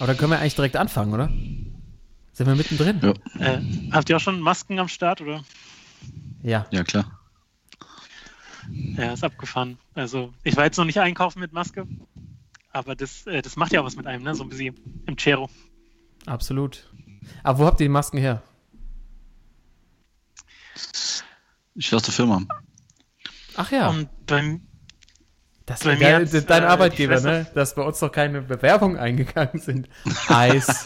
Aber dann können wir eigentlich direkt anfangen, oder? Sind wir mittendrin? Ja. Äh, habt ihr auch schon Masken am Start, oder? Ja. Ja, klar. Ja, ist abgefahren. Also, ich war jetzt noch nicht einkaufen mit Maske, aber das, äh, das macht ja auch was mit einem, ne? So ein bisschen im Cero. Absolut. Aber wo habt ihr die Masken her? Ich aus der Firma. Ach ja, Und beim, das bei hat's, dein äh, Arbeitgeber, ne? Dass bei uns noch keine Bewerbungen eingegangen sind. Eis,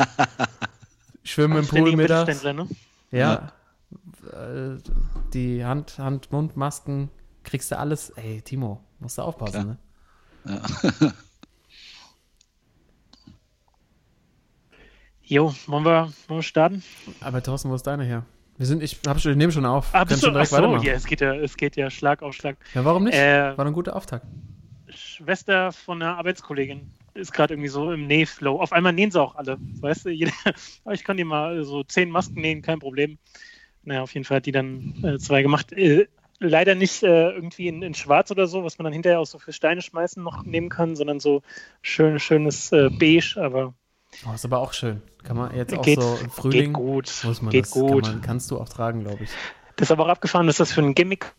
Schwimmen im Pool mittags. Mittelständler, ne? Ja. Äh, Die Hand, Hand, Mund, Masken, kriegst du alles. Ey, Timo, musst du aufpassen, Klar. ne? Ja. Jo, wollen wir, wollen wir starten? Aber Thorsten, wo ist deine her? Wir sind, ich hab schon, ich nehme schon auf. Ah, bist du, schon ach direkt so, weitermachen. ja, es geht ja, es geht ja Schlag auf Schlag. Ja, warum nicht? Äh, War ein guter Auftakt. Schwester von einer Arbeitskollegin ist gerade irgendwie so im Nähflow. Auf einmal nähen sie auch alle. Weißt du, jeder, ich kann dir mal so zehn Masken nähen, kein Problem. Naja, auf jeden Fall hat die dann äh, zwei gemacht. Äh, leider nicht äh, irgendwie in, in Schwarz oder so, was man dann hinterher auch so für Steine schmeißen noch nehmen kann, sondern so schön, schönes äh, Beige, aber Oh, ist aber auch schön. Kann man jetzt auch geht, so im Frühling. geht gut. Muss man geht das, gut. Kann man, kannst du auch tragen, glaube ich. Das ist aber auch abgefahren, dass das für ein Gimmick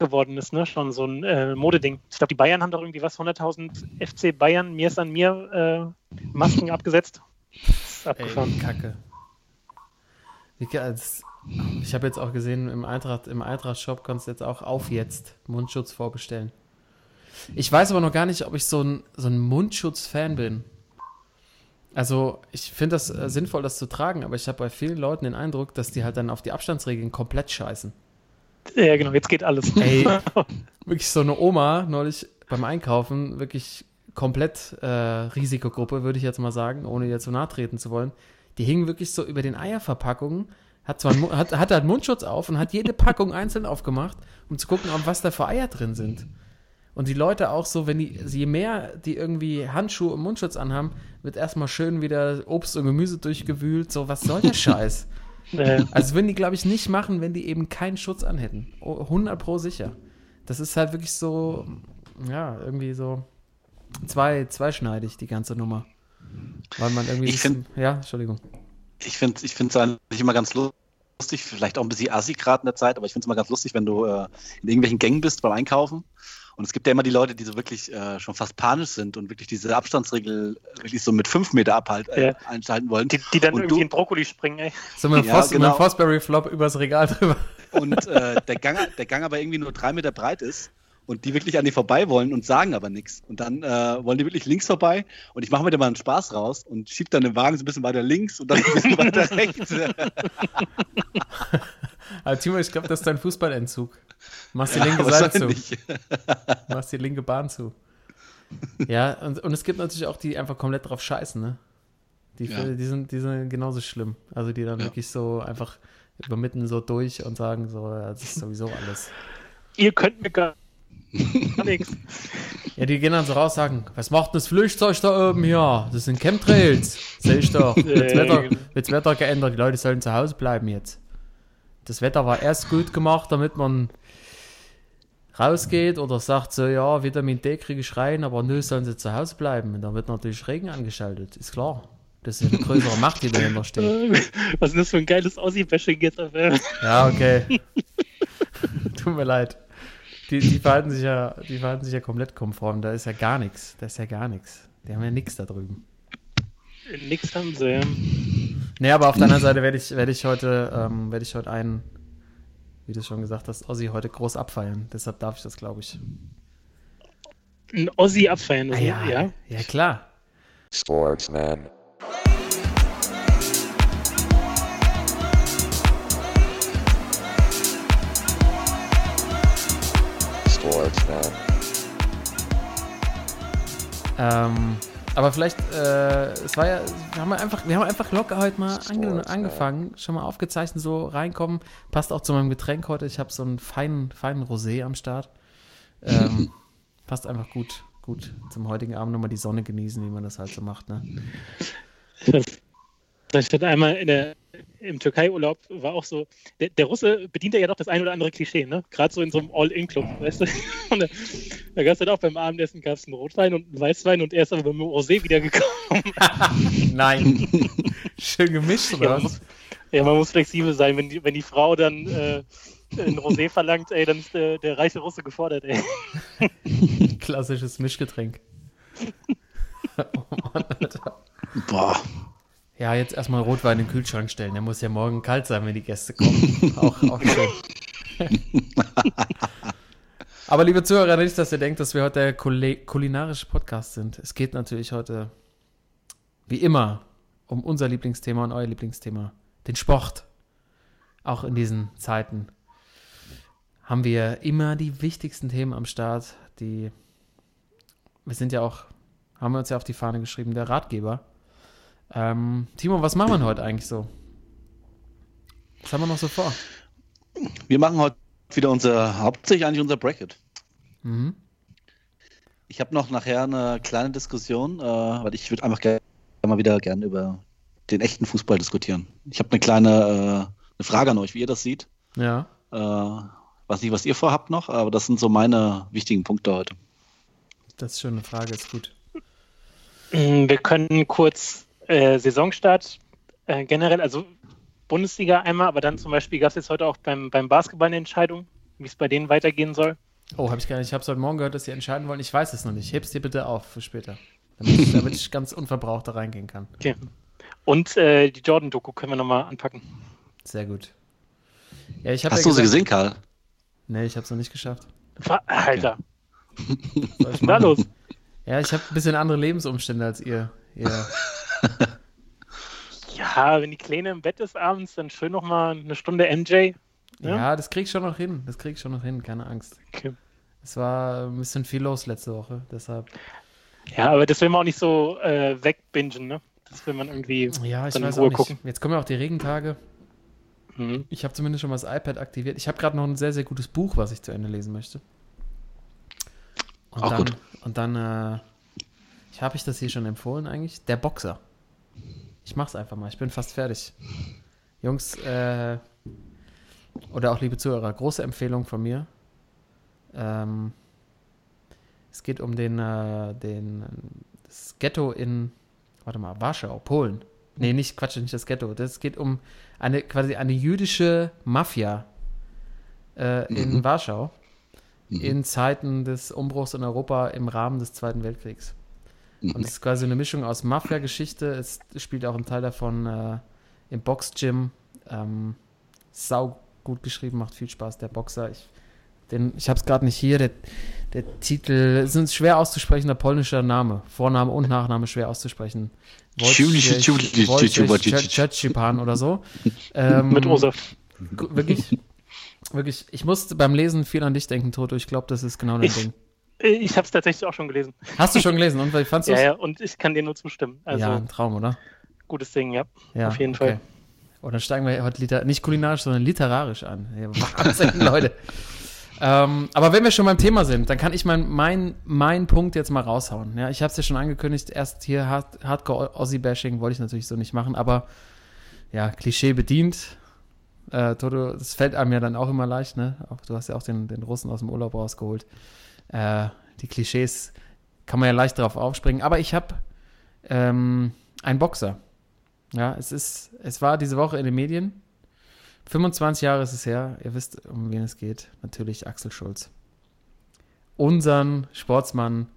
geworden ist, ne? Schon so ein äh, Modeding. Ich glaube, die Bayern haben doch irgendwie was, 100.000 FC Bayern, mir ist an mir äh, Masken abgesetzt. Ist Ey, abgefahren. Kacke. Ge- als- Ich habe jetzt auch gesehen, im Eintracht, im Eintracht-Shop kannst du jetzt auch auf jetzt Mundschutz vorbestellen. Ich weiß aber noch gar nicht, ob ich so ein, so ein Mundschutz-Fan bin. Also, ich finde das äh, sinnvoll, das zu tragen, aber ich habe bei vielen Leuten den Eindruck, dass die halt dann auf die Abstandsregeln komplett scheißen. Ja, genau, jetzt geht alles. Ey, wirklich so eine Oma neulich beim Einkaufen, wirklich komplett äh, Risikogruppe, würde ich jetzt mal sagen, ohne ihr zu nahe treten zu wollen. Die hing wirklich so über den Eierverpackungen, hat zwar einen, hat, hat halt Mundschutz auf und hat jede Packung einzeln aufgemacht, um zu gucken, ob was da für Eier drin sind. Und die Leute auch so, wenn die, je mehr die irgendwie Handschuhe und Mundschutz anhaben, wird erstmal schön wieder Obst und Gemüse durchgewühlt. So, was soll der Scheiß? Also würden die, glaube ich, nicht machen, wenn die eben keinen Schutz anhätten. Oh, 100 pro sicher. Das ist halt wirklich so, ja, irgendwie so zwei, zweischneidig, die ganze Nummer. Weil man irgendwie. Ich ein bisschen- ja, Entschuldigung. Ich finde ich es eigentlich immer ganz lustig, vielleicht auch ein bisschen assi gerade in der Zeit, aber ich finde es immer ganz lustig, wenn du äh, in irgendwelchen Gängen bist beim Einkaufen. Und es gibt ja immer die Leute, die so wirklich äh, schon fast panisch sind und wirklich diese Abstandsregel wirklich so mit fünf Meter abhalt, äh, Ja. einschalten wollen. die, die dann Und irgendwie du- in Brokkoli springen, ey. So mit dem Ja, Fos genau. Fosbury-Flop übers Regal drüber. Und äh, der, Gang, der Gang aber irgendwie nur drei Meter breit ist und die wirklich an die vorbei wollen und sagen aber nichts. Und dann äh, wollen die wirklich links vorbei und ich mache mir da mal einen Spaß raus und schieb dann den Wagen so ein bisschen weiter links und dann ein bisschen weiter rechts. Aber Timo, ich glaube, das ist dein Fußballentzug. Machst die linke Aber Seite zu. Machst die linke Bahn zu. Ja, und, und es gibt natürlich auch die die einfach komplett drauf scheißen, ne? Die, Ja. die, sind, die sind genauso schlimm. Also die dann Ja. wirklich so einfach übermitten so durch und sagen so, ja, das ist sowieso alles. Ihr könnt mir gar nichts. Ja, die gehen dann so raus sagen, was macht denn das Flugzeug da oben hier? Das sind Chemtrails. Sehe ich doch. Jetzt Wetter, jetzt Wetter geändert, die Leute sollen zu Hause bleiben jetzt. Das Wetter war erst gut gemacht, damit man rausgeht oder sagt so, ja, Vitamin D kriege ich rein, aber nö, sollen sie zu Hause bleiben. Und dann wird natürlich Regen angeschaltet, ist klar. Das ist eine größere Macht, die dahinter steht. Was ist das für ein geiles Aussie-Bashing jetzt? Alter? Ja, okay. Tut mir leid. Die, die, verhalten sich ja, die verhalten sich ja komplett konform. Da ist ja gar nichts. Da ist ja gar nichts. Die haben ja nichts da drüben. Nix haben sie, ja. Nee, aber auf der anderen Seite werde ich, werde ich heute, ähm, werde ich heute einen, wie du schon gesagt hast, Ossi heute groß abfeiern. Deshalb darf ich das, glaube ich. Ein Ossi abfeiern, Ah, also, ja, ja. ja, klar. Sportsman. Sportsman. Ähm, aber vielleicht, äh, es war ja, wir haben einfach, wir haben einfach locker heute mal ange angefangen, schon mal aufgezeichnet, so reinkommen. Passt auch zu meinem Getränk heute. Ich habe so einen feinen, feinen Rosé am Start. Ähm, passt einfach gut, gut zum heutigen Abend nochmal die Sonne genießen, wie man das halt so macht, ne? Ich hatte einmal in der, im Türkei-Urlaub, war auch so, der, der Russe bedient ja doch das ein oder andere Klischee, ne? Gerade so in so einem All-In-Club, weißt du? Und da, da gab es dann auch beim Abendessen gab's einen Rotwein und einen Weißwein und er ist aber beim Rosé wiedergekommen. Nein. Schön gemischt, Ja, oder man was? muss, ja, man muss flexibel sein. Wenn die, wenn die Frau dann äh, ein Rosé verlangt, ey, dann ist der, der reiche Russe gefordert, ey. Klassisches Mischgetränk. oh Mann, Alter. Boah. Ja, jetzt erstmal Rotwein in den Kühlschrank stellen. Der muss ja morgen kalt sein, wenn die Gäste kommen. auch, auch schön. Aber liebe Zuhörer, nicht, dass ihr denkt, dass wir heute der kulinarische Podcast sind. Es geht natürlich heute, wie immer, um unser Lieblingsthema und euer Lieblingsthema, den Sport. Auch in diesen Zeiten haben wir immer die wichtigsten Themen am Start, die wir sind ja auch, haben wir uns ja auf die Fahne geschrieben, der Ratgeber. Ähm, Timo, was machen wir heute eigentlich so? Was haben wir noch so vor? Wir machen heute wieder unser, hauptsächlich eigentlich unser Bracket. Mhm. Ich habe noch nachher eine kleine Diskussion, äh, weil ich würde einfach gerne mal wieder gerne über den echten Fußball diskutieren. Ich habe eine kleine äh, eine Frage an euch, wie ihr das seht. Ja. Äh, weiß nicht, was ihr vorhabt noch, aber das sind so meine wichtigen Punkte heute. Das ist schon eine Frage, ist gut. Wir können kurz äh, Saisonstart äh, generell, also Bundesliga einmal, aber dann zum Beispiel gab es jetzt heute auch beim, beim Basketball eine Entscheidung, wie es bei denen weitergehen soll. Oh, habe ich gar nicht. Ich habe es heute Morgen gehört, dass sie entscheiden wollen. Ich weiß es noch nicht. Heb's dir bitte auf für später. Damit ich, damit ich ganz unverbraucht da reingehen kann. Okay. Und äh, die Jordan-Doku können wir nochmal anpacken. Sehr gut. Ja, ich habe Hast ja du sie gesagt- gesehen, Karl? Nee, ich habe es noch nicht geschafft. Alter, ich was ist da los? Ja, ich habe ein bisschen andere Lebensumstände als ihr. ihr Ja, wenn die Kleine im Bett ist abends, dann schön nochmal eine Stunde MJ. ja. Ja? das krieg ich schon noch hin. Das krieg ich schon noch hin, keine Angst. Okay. Es war ein bisschen viel los letzte Woche, deshalb. Ja, aber das will man auch nicht so äh, wegbingen, ne? Das will man irgendwie. Ja, ich Dann in weiß Ruhe auch nicht. gucken. Jetzt kommen ja auch die Regentage. Mhm. Ich habe zumindest schon mal das iPad aktiviert. Ich habe gerade noch ein sehr, sehr gutes Buch, was ich zu Ende lesen möchte. Und Auch dann, gut. Und dann, äh, ich habe ich das hier schon empfohlen eigentlich? Der Boxer. Ich mach's einfach mal. Ich bin fast fertig. Jungs, äh, oder auch liebe Zuhörer, große Empfehlung von mir. Ähm, es geht um den, äh, den das Ghetto in, warte mal, Warschau, Polen. Nee, nicht Quatsch, nicht das Ghetto. Das geht um eine quasi eine jüdische Mafia äh, in Mhm. Warschau Mhm. in Zeiten des Umbruchs in Europa im Rahmen des Zweiten Weltkriegs. Und Mhm. es ist quasi eine Mischung aus Mafia-Geschichte. Es spielt auch ein Teil davon äh, im Box-Gym. Ähm, sau gut geschrieben, macht viel Spaß. Der Boxer, ich, den, ich habe es gerade nicht hier. Der, der Titel es ist ein schwer auszusprechender polnischer Name. Vorname und Nachname schwer auszusprechen. Wojciech oder so. Ähm, Mit. Gu- Wirklich, wirklich. Ich musste beim Lesen viel an dich denken, Toto. Ich glaube, das ist genau dein Ding. Ich habe es tatsächlich auch schon gelesen. Hast du schon gelesen? Und wie fandst du Ja, es? ja, und ich kann dir nur zustimmen. Also, ja, ein Traum, oder? gutes Ding, ja. Ja, Auf jeden okay. Fall. Und dann steigen wir heute liter nicht kulinarisch, sondern literarisch an. Ja, Wahnsinn, Leute. Ähm, aber wenn wir schon beim Thema sind, dann kann ich mein, mein, mein Punkt jetzt mal raushauen. Ja, ich habe es ja schon angekündigt, erst hier Hard, Hardcore Aussie-Bashing wollte ich natürlich so nicht machen, aber ja, Klischee bedient. Äh, Toto, das fällt einem ja dann auch immer leicht, ne? Auch, du hast ja auch den, den Russen aus dem Urlaub rausgeholt. Äh, die Klischees kann man ja leicht darauf aufspringen. Aber ich habe ähm, einen Boxer. Ja, es ist, es war diese Woche in den Medien. 25 Jahre ist es her. Ihr wisst, um wen es geht. Natürlich Axel Schulz. Unseren Sportsmann,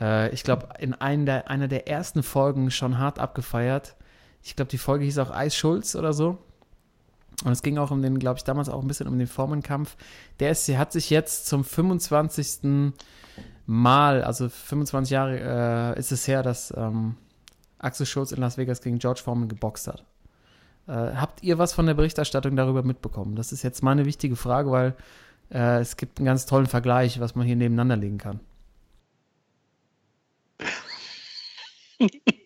äh, ich glaube, in der, einer der ersten Folgen schon hart abgefeiert. Ich glaube, die Folge hieß auch Eis Schulz oder so. Und es ging auch um den, glaube ich, damals auch ein bisschen um den Formenkampf. Der ist, hat sich jetzt zum 25. Mal, also 25 Jahre äh, ist es her, dass ähm, Axel Schulz in Las Vegas gegen George Foreman geboxt hat. Äh, habt ihr was von der Berichterstattung darüber mitbekommen? Das ist jetzt meine wichtige Frage, weil äh, es gibt einen ganz tollen Vergleich, was man hier nebeneinander legen kann.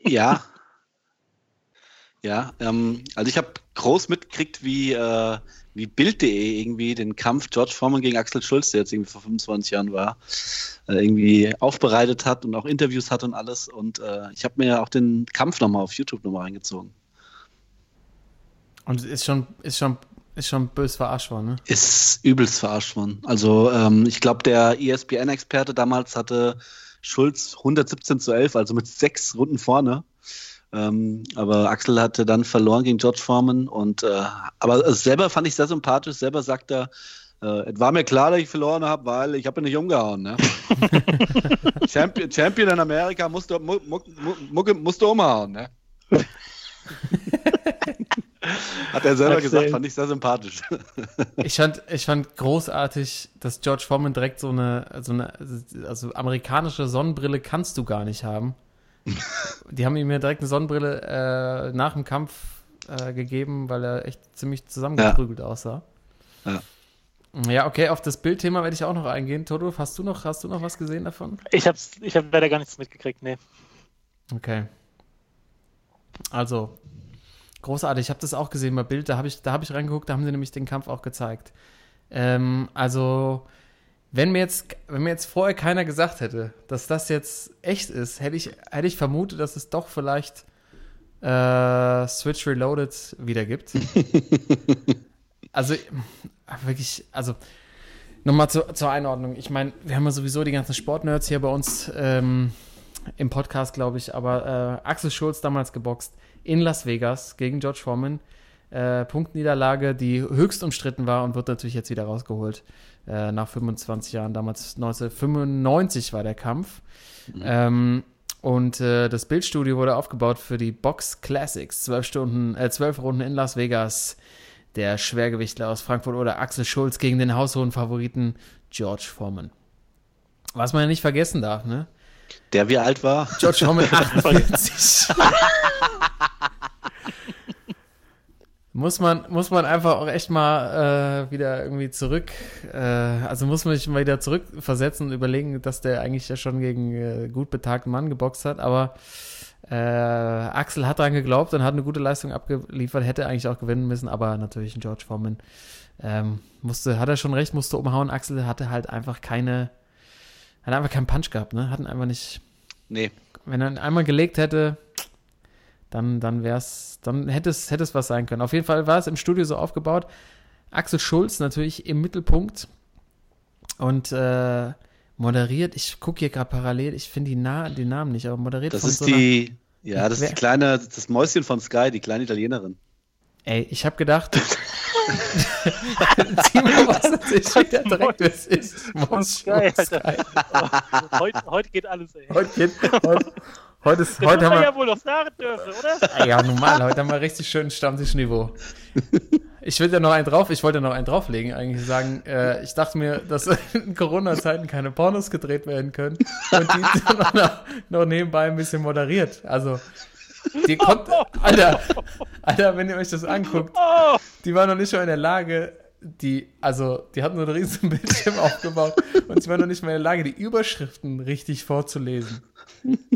Ja. Ja, ähm, also ich habe groß mitgekriegt, wie, äh, wie Bild.de irgendwie den Kampf George Foreman gegen Axel Schulz, der jetzt irgendwie vor 25 Jahren war, äh, irgendwie aufbereitet hat und auch Interviews hat und alles. Und äh, ich habe mir ja auch den Kampf nochmal auf YouTube nochmal reingezogen. Und ist schon, ist schon, ist schon bös verarscht worden, ne? Ist übelst verarscht worden. Also ähm, ich glaube, der ESPN-Experte damals hatte Schulz 117 zu 11, also mit sechs Runden vorne. Ähm, aber Axel hatte dann verloren gegen George Foreman und äh, aber selber fand ich sehr sympathisch. Selber sagt er, äh, es war mir klar, dass ich verloren habe, weil ich habe ihn nicht umgehauen. Ne? Champion, Champion in Amerika musst du, mu, mu, mu, musst du umhauen. Ne? Hat er selber Axel. gesagt, fand ich sehr sympathisch. Ich fand, ich fand großartig, dass George Foreman direkt so eine, so eine, also amerikanische Sonnenbrille kannst du gar nicht haben. Die haben ihm ja direkt eine Sonnenbrille äh, nach dem Kampf äh, gegeben, weil er echt ziemlich zusammengeprügelt aussah. Ja. Ja, okay, auf das Bildthema werde ich auch noch eingehen. Toto, hast du noch, hast du noch was gesehen davon? Ich habe ich hab leider gar nichts mitgekriegt, nee. Okay. Also, großartig. Ich habe das auch gesehen bei Bild. Da habe ich, da hab ich reingeguckt, da haben sie nämlich den Kampf auch gezeigt. Ähm, also, wenn mir, jetzt, wenn mir jetzt vorher keiner gesagt hätte, dass das jetzt echt ist, hätte ich, hätte ich vermutet, dass es doch vielleicht äh, Switch Reloaded wieder gibt. also, wirklich, also, nochmal zu, zur Einordnung. Ich meine, wir haben ja sowieso die ganzen Sportnerds hier bei uns ähm, im Podcast, glaube ich, aber äh, Axel Schulz damals geboxt in Las Vegas gegen George Foreman. Äh, Punktniederlage, die höchst umstritten war und wird natürlich jetzt wieder rausgeholt äh, nach 25 Jahren. Damals 1995 war der Kampf. Ähm, und äh, das Bildstudio wurde aufgebaut für die Box Classics. Zwölf Stunden, äh, zwölf Runden in Las Vegas. Der Schwergewichtler aus Frankfurt oder Axel Schulz gegen den haushohen Favoriten George Foreman. Was man ja nicht vergessen darf, ne? Der wie alt war? George Foreman 48. muss man, muss man einfach auch echt mal äh, wieder irgendwie zurück, äh, also muss man sich mal wieder zurückversetzen und überlegen, dass der eigentlich ja schon gegen äh, gut betagten Mann geboxt hat, aber äh, Axel hat dran geglaubt und hat eine gute Leistung abgeliefert, hätte eigentlich auch gewinnen müssen, aber natürlich ein George Foreman ähm, musste, hat er schon recht, musste umhauen. Axel hatte halt einfach keine, hat einfach keinen Punch gehabt, ne? Hatten einfach nicht, Nee. wenn er ihn einmal gelegt hätte, dann, dann wär's, dann hätte es, hätte es was sein können. Auf jeden Fall war es im Studio so aufgebaut. Axel Schulz natürlich im Mittelpunkt und äh, moderiert. Ich gucke hier gerade parallel, ich finde die Na den Namen nicht, aber moderiert Das von ist so einer- die, ja, das ist die kleine, das Mäuschen von Sky, die kleine Italienerin. Ey, ich habe gedacht. Sieh mal, was das ist, wieder direkt es ist. Sky, heute, heute geht alles, ey. Heute, geht, heute, heute, ist, Das heute haben wir. ja wohl noch sagen dürfen, oder? Ah Ja, normal, heute haben wir richtig schön Stammtischniveau. Ich will ja noch einen drauf, ich wollte noch einen drauflegen, eigentlich sagen, äh, ich dachte mir, dass in Corona-Zeiten keine Pornos gedreht werden können und die noch, noch nebenbei ein bisschen moderiert. Also, die konnte, Alter, Alter, wenn ihr euch das anguckt, Oh, die war noch nicht mal in der Lage, die, also, die hatten so einen riesen Bildschirm aufgebaut und sie war noch nicht mal in der Lage, die Überschriften richtig vorzulesen.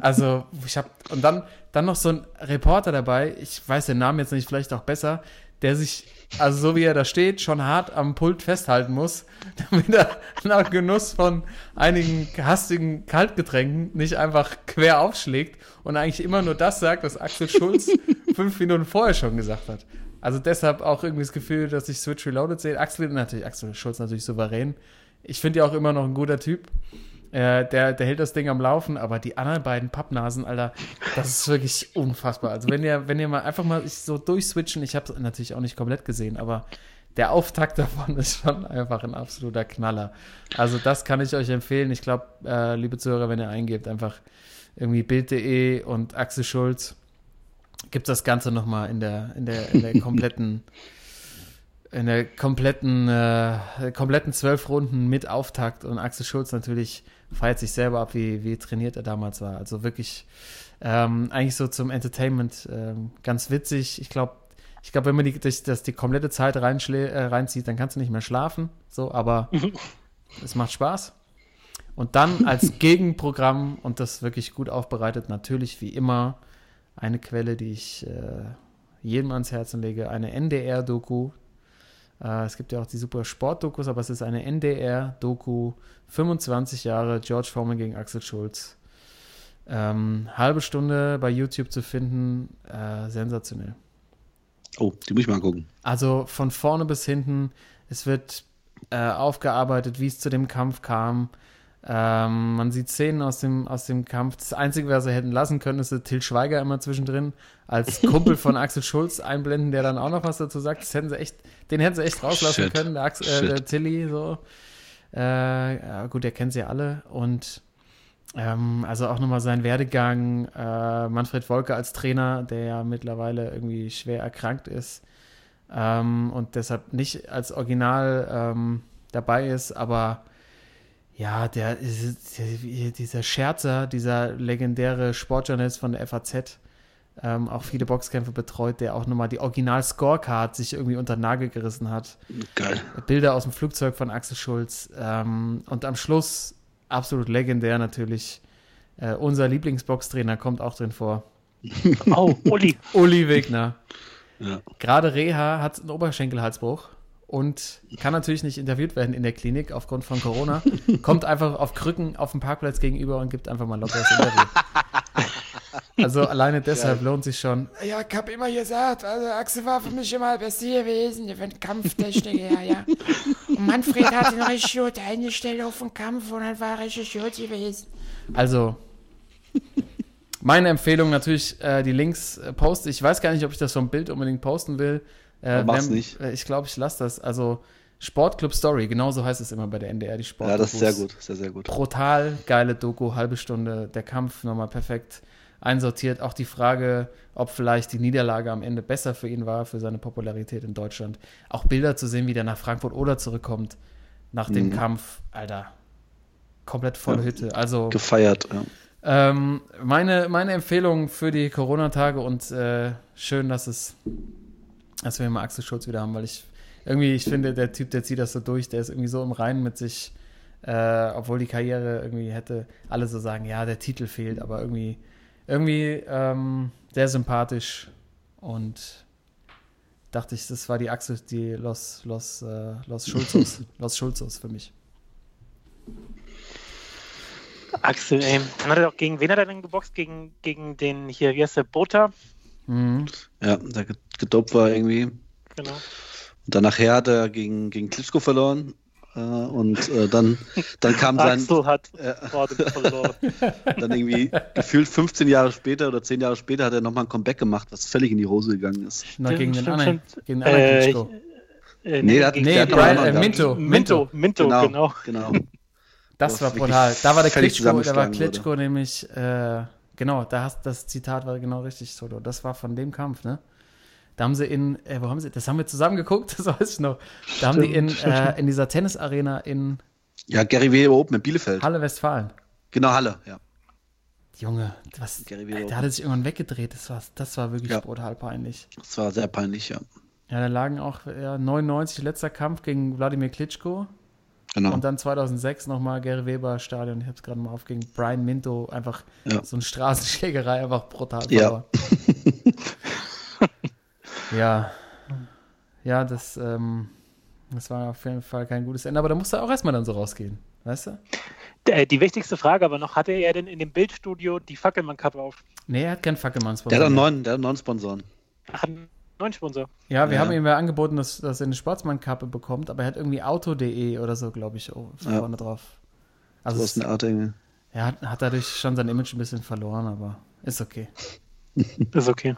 Also, ich hab, und dann, dann noch so ein Reporter dabei, ich weiß den Namen jetzt nicht, vielleicht auch besser, der sich, also so wie er da steht, schon hart am Pult festhalten muss, damit er nach Genuss von einigen hastigen Kaltgetränken nicht einfach quer aufschlägt und eigentlich immer nur das sagt, was Axel Schulz fünf Minuten vorher schon gesagt hat. Also deshalb auch irgendwie das Gefühl, dass ich Switch Reloaded sehe. Axel natürlich, Axel Schulz natürlich souverän. Ich finde ja auch immer noch ein guter Typ. Äh, der, der hält das Ding am Laufen, aber die anderen beiden Pappnasen, Alter, das ist wirklich unfassbar. Also wenn ihr, wenn ihr mal einfach mal so durchswitchen, ich habe es natürlich auch nicht komplett gesehen, aber der Auftakt davon ist schon einfach ein absoluter Knaller. Also das kann ich euch empfehlen. Ich glaube, äh, liebe Zuhörer, wenn ihr eingebt, einfach irgendwie Bild.de und Axel Schulz, gibt das Ganze nochmal in der, in der, in der kompletten in der kompletten, äh, kompletten zwölf Runden mit Auftakt und Axel Schulz natürlich feiert sich selber ab, wie, wie trainiert er damals war. Also wirklich ähm, eigentlich so zum Entertainment ähm, ganz witzig. Ich glaube, ich glaube, wenn man die, das, das die komplette Zeit äh, reinzieht, dann kannst du nicht mehr schlafen. So, aber es macht Spaß. Und dann als Gegenprogramm und das wirklich gut aufbereitet, natürlich wie immer eine Quelle, die ich äh, jedem ans Herzen lege, eine NDR-Doku. Äh, es gibt ja auch die super Sport-Dokus, aber es ist eine NDR-Doku, 25 Jahre George Foreman gegen Axel Schulz. Ähm, halbe Stunde bei YouTube zu finden, äh, sensationell. Oh, die muss ich mal angucken. Also von vorne bis hinten, es wird äh, aufgearbeitet, wie es zu dem Kampf kam. Ähm, man sieht Szenen aus dem, aus dem Kampf. Das Einzige, was sie hätten lassen können, ist Till Schweiger immer zwischendrin als Kumpel von Axel Schulz einblenden, der dann auch noch was dazu sagt. Das hätten sie echt, den hätten sie echt rauslassen Shit. können, der, Axel, äh, der Tilly so. Äh, ja, gut, der kennt sie alle. Und ähm, also auch nochmal sein Werdegang. Äh, Manfred Wolke als Trainer, der ja mittlerweile irgendwie schwer erkrankt ist ähm, und deshalb nicht als Original ähm, dabei ist, aber ja, der, ist- der dieser Scherzer, dieser legendäre Sportjournalist von der FAZ, ähm, auch viele Boxkämpfe betreut, der auch nochmal die Original-Scorecard sich irgendwie unter den Nagel gerissen hat. Geil. Bilder aus dem Flugzeug von Axel Schulz. Ähm, und am Schluss, absolut legendär natürlich, äh, unser Lieblingsboxtrainer kommt auch drin vor. Oh, Uli. Uli Wegner. Ja. Gerade Reha hat einen Oberschenkelhalsbruch und kann natürlich nicht interviewt werden in der Klinik aufgrund von Corona. Kommt einfach auf Krücken auf dem Parkplatz gegenüber und gibt einfach mal locker das Interview. Also alleine deshalb lohnt sich schon. Ja, ich hab immer gesagt, also Axel war für mich immer der Beste gewesen, der war ein Kampftechniker, ja. Und Manfred hat ihn richtig gut eingestellt auf den Kampf und dann war er richtig gut gewesen. Also, meine Empfehlung natürlich, äh, die Links äh, poste. Ich weiß gar nicht, ob ich das vom Bild unbedingt posten will. Äh, mach's wenn- nicht. äh, Ich glaube, ich lasse das. Also, Sportclub Story, genauso heißt es immer bei der NDR, die Sport. ja, das ist sehr gut. Sehr, sehr gut. Brutal geile Doku, halbe Stunde, der Kampf nochmal perfekt einsortiert. Auch die Frage, ob vielleicht die Niederlage am Ende besser für ihn war, für seine Popularität in Deutschland. Auch Bilder zu sehen, wie der nach Frankfurt oder zurückkommt nach dem Mhm. Kampf. Alter, komplett volle Ja. Hütte. Also, Gefeiert. Ja. ähm, meine, meine Empfehlung für die Corona-Tage und äh, schön, dass es, dass wir mal Axel Schulz wieder haben, weil ich irgendwie, ich finde, der Typ, der zieht das so durch, der ist irgendwie so im Reinen mit sich, äh, obwohl die Karriere irgendwie hätte, alle so sagen, ja, der Titel fehlt, aber irgendwie, irgendwie ähm, sehr sympathisch und dachte ich, das war die Achse, die Los, Los, äh, Los Schulzos, Los Schulzos für mich. Axel, ey. Dann hat er doch gegen wen hat er denn geboxt? Gegen, gegen den hier, wie heißt der, Bota? Mhm. ja, der ge- gedopt war irgendwie. Genau. Und dann nachher hat er gegen, gegen Klitschko verloren. Äh, und äh, dann, dann kam sein, Axel hat äh, gerade verloren. dann irgendwie gefühlt 15 Jahre später oder 10 Jahre später hat er nochmal ein Comeback gemacht, was völlig in die Hose gegangen ist. Na, gegen den anderen, gegen den anderen Äh, Klitschko. Äh, Nee, der Nee, der hat Brian, einen äh, Minto, Minto, Minto, genau, genau. genau. Das wo war brutal. Da war der Klitschko, da war Klitschko nämlich, äh, genau, da hast, das Zitat war genau richtig, Solo. Das war von dem Kampf, ne? Da haben sie in, äh, wo haben sie, das haben wir zusammen geguckt, das weiß ich noch. Da haben die in, äh, in dieser Tennisarena in Ja, Gary Weber Open in Bielefeld. Halle Westfalen. Genau, Halle, ja. Junge, was, Gary Weber der hatte sich irgendwann weggedreht, das war, das war wirklich Ja. brutal peinlich. Das war sehr peinlich, ja. Ja, da lagen auch ja, 99 letzter Kampf gegen Wladimir Klitschko Genau. und dann 2006 nochmal Gary Weber Stadion, ich habe es gerade mal auf, gegen Brian Minto, einfach Ja. so eine Straßenschlägerei, einfach brutal Ja. ja. Ja, das, ähm, das war auf jeden Fall kein gutes Ende, aber da musste er auch erstmal dann so rausgehen, weißt du? Äh, Die wichtigste Frage aber noch, hatte er denn in dem Bildstudio die Fackelmann-Kappe auf? Nee, er hat keinen Fackelmanns Der hat einen neuen, der hat einen neuen Sponsoren. Ach, einen neuen Sponsor. Ja, wir Ja. haben ihm ja angeboten, dass, dass er eine Sportsmann-Kappe bekommt, aber er hat irgendwie Auto.de oder so, glaube ich, oh, Ja. vorne drauf. Also ist eine Art irgendwie. er hat, hat dadurch schon sein Image ein bisschen verloren, aber ist okay. Ist okay.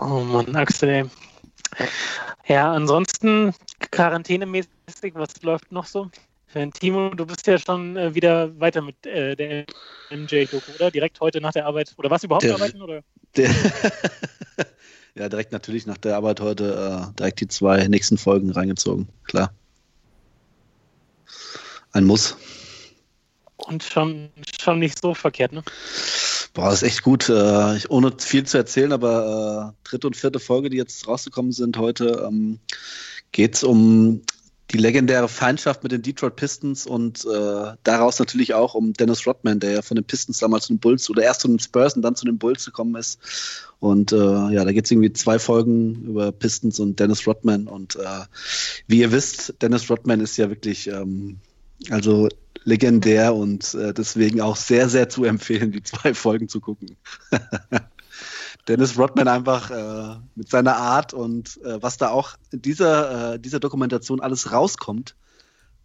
Oh Mann, Axel, ey. Ja, ansonsten quarantänemäßig, was läuft noch so? Für ein Timo, du bist ja schon äh, wieder weiter mit äh, der MJ-Doku, oder? Direkt heute nach der Arbeit. Oder was überhaupt Der- arbeiten? Oder? Der ja, direkt natürlich nach der Arbeit heute äh, direkt die zwei nächsten Folgen reingezogen. Klar. Ein Muss. Und schon, schon nicht so verkehrt, ne? Boah, ist echt gut. Äh, ich, ohne viel zu erzählen, aber äh, dritte und vierte Folge, die jetzt rausgekommen sind heute, ähm, geht es um die legendäre Feindschaft mit den Detroit Pistons und äh, daraus natürlich auch um Dennis Rodman, der ja von den Pistons damals zu den Bulls oder erst zu den Spurs und dann zu den Bulls gekommen ist. Und äh, ja, da geht es irgendwie zwei Folgen über Pistons und Dennis Rodman. Und äh, wie ihr wisst, Dennis Rodman ist ja wirklich ähm, also legendär und äh, deswegen auch sehr, sehr zu empfehlen, die zwei Folgen zu gucken. Dennis Rodman einfach äh, mit seiner Art und äh, was da auch in dieser, äh, dieser Dokumentation alles rauskommt,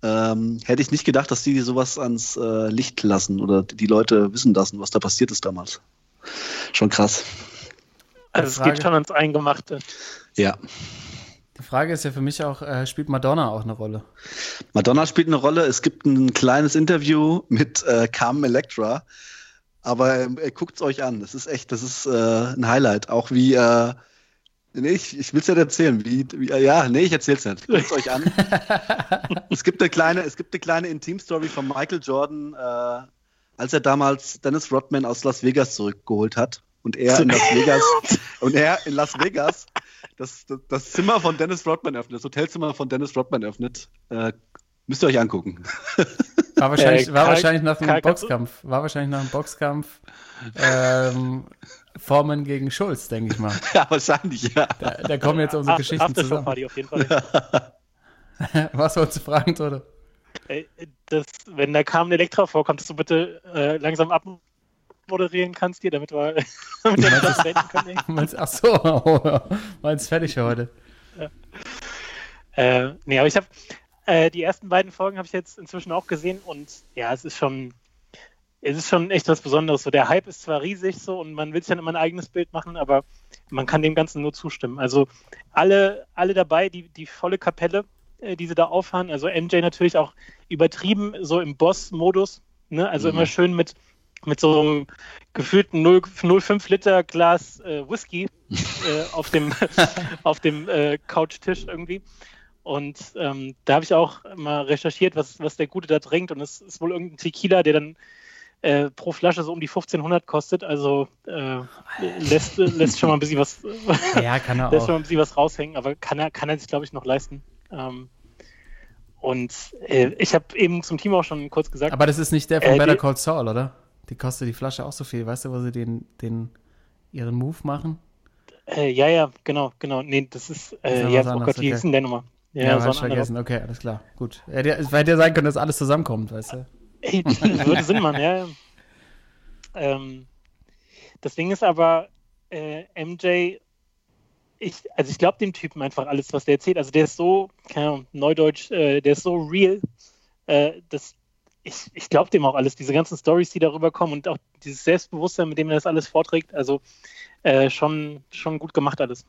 ähm, hätte ich nicht gedacht, dass die sowas ans äh, Licht lassen oder die Leute wissen lassen, was da passiert ist damals. Schon krass. Also es Frage. geht schon ans Eingemachte. Ja. Die Frage ist ja für mich auch, äh, spielt Madonna auch eine Rolle? Madonna spielt eine Rolle. Es gibt ein kleines Interview mit äh, Carmen Electra, aber äh, guckt es euch an. Das ist echt, das ist äh, ein Highlight. Auch wie, äh, nee, ich, ich will es nicht erzählen. Wie, wie, äh, ja, nee, ich erzähl's nicht. Guckt es euch an. es gibt eine kleine, es gibt eine kleine Intim-Story von Michael Jordan, äh, als er damals Dennis Rodman aus Las Vegas zurückgeholt hat und er in Las Vegas und er in Las Vegas das, das, das Zimmer von Dennis Rodman öffnet, das Hotelzimmer von Dennis Rodman öffnet. Äh, müsst ihr euch angucken. War wahrscheinlich, Äh, war Karl- wahrscheinlich nach du- Boxkampf. War wahrscheinlich nach einem Boxkampf ähm, Foreman gegen Schulz, denke ich mal. ja, wahrscheinlich, ja. Da, da kommen jetzt unsere Ach- Geschichten zusammen. Aftershow-Party auf jeden Fall. Was wolltest du fragen, Toto? Ey, das, wenn da Carmen Elektra vorkommt, dass du bitte äh, langsam abmoderieren kannst hier, damit wir, damit wir das können. Meinst, ach so, meinst fertig für heute. Äh, nee, aber ich habe äh, die ersten beiden Folgen habe ich jetzt inzwischen auch gesehen und ja, es ist schon, es ist schon echt was Besonderes. So der Hype ist zwar riesig so und man will sich dann immer ein eigenes Bild machen, aber man kann dem Ganzen nur zustimmen. Also alle, alle dabei, die, die volle Kapelle, äh, die sie da auffahren. Also MJ natürlich auch übertrieben so im Boss-Modus, ne? Also Mhm. immer schön mit mit so einem gefühlten 0 0,5 Liter Glas äh, Whisky äh, auf dem, auf dem äh, Couchtisch irgendwie. Und ähm, da habe ich auch mal recherchiert, was, was der Gute da trinkt. Und es ist wohl irgendein Tequila, der dann äh, pro Flasche so um die 1500 kostet. Also äh, lässt, lässt schon mal ein bisschen was, Ja, kann er lässt schon mal auch. ein bisschen was raushängen, aber kann er, kann er sich, glaube ich, noch leisten. Ähm, und äh, ich habe eben zum Team auch schon kurz gesagt, Aber das ist nicht der von Äh, Better Call Saul, oder? Die kostet die Flasche auch so viel. Weißt du, wo sie den, den ihren Move machen? Äh, ja, ja, genau, genau. Nee, das ist, Das ist äh, noch ja, oh Gott, wie okay. hieß denn der Nummer? Ja, so hab ein ich vergessen. Okay, alles klar. Gut. Hätte, es hätte ja sein können, dass alles zusammenkommt, weißt du? Ey, das würde Sinn machen, ja. ja. Ähm, das Ding ist aber, äh, MJ, ich, also ich glaube dem Typen einfach alles, was der erzählt. Also der ist so, keine Ahnung, Neudeutsch, äh, der ist so real, äh, dass ich, ich glaube dem auch alles, diese ganzen Stories, die darüber kommen und auch dieses Selbstbewusstsein, mit dem er das alles vorträgt, also äh, schon, schon gut gemacht alles.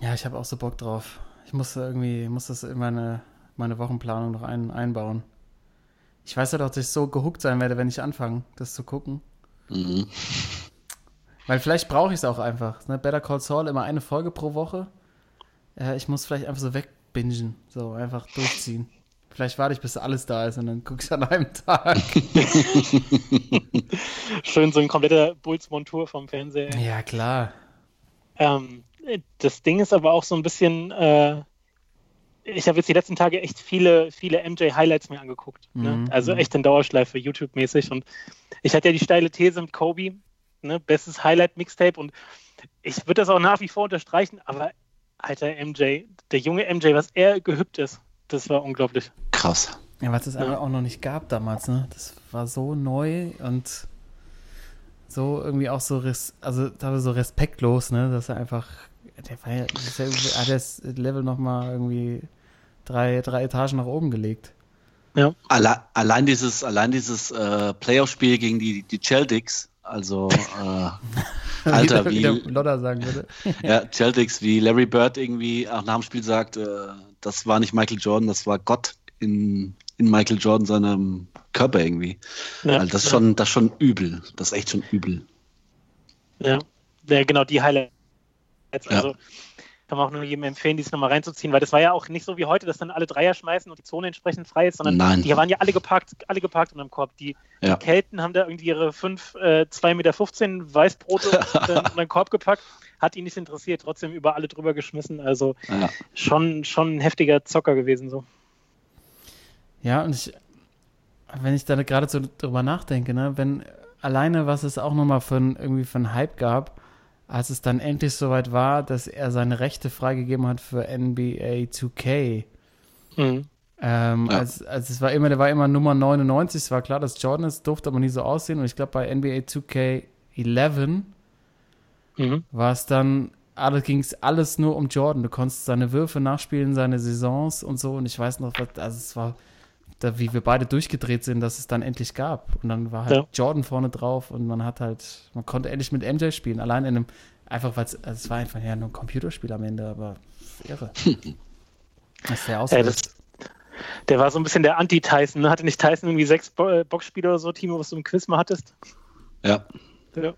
Ja, ich habe auch so Bock drauf. Ich muss irgendwie, muss das in meine, meine Wochenplanung noch ein, einbauen. Ich weiß ja doch, dass ich so gehuckt sein werde, wenn ich anfange, das zu gucken. Mhm. Weil vielleicht brauche ich es auch einfach. Ne? Better Call Saul, immer eine Folge pro Woche. Äh, ich muss vielleicht einfach so wegbingen. So einfach durchziehen. Vielleicht warte ich, bis alles da ist und dann gucke ich an einem Tag. Schön so ein kompletter Bulls-Montur vom Fernseher. ja, klar. Ähm, das Ding ist aber auch so ein bisschen, äh, ich habe jetzt die letzten Tage echt viele, viele MJ-Highlights mir angeguckt. Ne? Mhm, Also mhm. echt in Dauerschleife, YouTube-mäßig. Und ich hatte ja die steile These mit Kobe, ne? bestes Highlight-Mixtape. Und ich würde das auch nach wie vor unterstreichen, aber alter MJ, der junge MJ, was er gehüpft ist, das war unglaublich. Krass. Ja, was es einfach auch noch nicht gab damals, ne? Das war so neu und so irgendwie auch so, res also da so respektlos, ne? Dass er einfach, der war ja, das ist ja irgendwie- hat das Level nochmal irgendwie drei, drei Etagen nach oben gelegt. Alle, allein dieses, allein dieses äh, Playoff-Spiel gegen die, die Celtics, also äh, Alter, wie, wie, Lodder sagen würde. ja, Celtics, wie Larry Bird irgendwie auch nach dem Spiel sagt, äh, das war nicht Michael Jordan, das war Gott in, in Michael Jordan seinem Körper irgendwie. Ja, Also das ist schon, das ist schon übel. Das ist echt schon übel. Ja, ja genau, die Highlights. Ja. Also kann man auch nur jedem empfehlen, dies nochmal reinzuziehen, weil das war ja auch nicht so wie heute, dass dann alle Dreier schmeißen und die Zone entsprechend frei ist, sondern Nein. die waren ja alle geparkt, alle geparkt unterm Korb. Die, Ja. die Kelten haben da irgendwie ihre 5, äh, 2,15 Meter Weißbrote unter, unter den Korb gepackt, hat ihn nicht interessiert, trotzdem über alle drüber geschmissen. Also Ja. schon, schon ein heftiger Zocker gewesen so. Ja, und ich, wenn ich da gerade so drüber nachdenke, ne, wenn alleine, was es auch nochmal für ein, irgendwie für einen Hype gab, als es dann endlich soweit war, dass er seine Rechte freigegeben hat für NBA 2K. Mhm. Ähm, Ja. als, als es war immer, der war immer Nummer 99, es war klar, dass Jordan ist, durfte aber nie so aussehen. Und ich glaube, bei NBA 2K11 Mhm. war es dann, alle, ging es alles nur um Jordan. Du konntest seine Würfe nachspielen, seine Saisons und so. Und ich weiß noch, was, also es war, da, wie wir beide durchgedreht sind, dass es dann endlich gab. Und dann war halt Ja. Jordan vorne drauf und man hat halt, man konnte endlich mit MJ spielen. Allein in einem, einfach weil es, also es war einfach ja nur ein Computerspiel am Ende, aber irre. das ist der Ja, Ausweg. das, der war so ein bisschen der Anti-Tyson. Ne? Hatte nicht Tyson irgendwie sechs Bo äh, Boxspiele oder so, Timo, was du im Quiz mal hattest? Ja. Ja.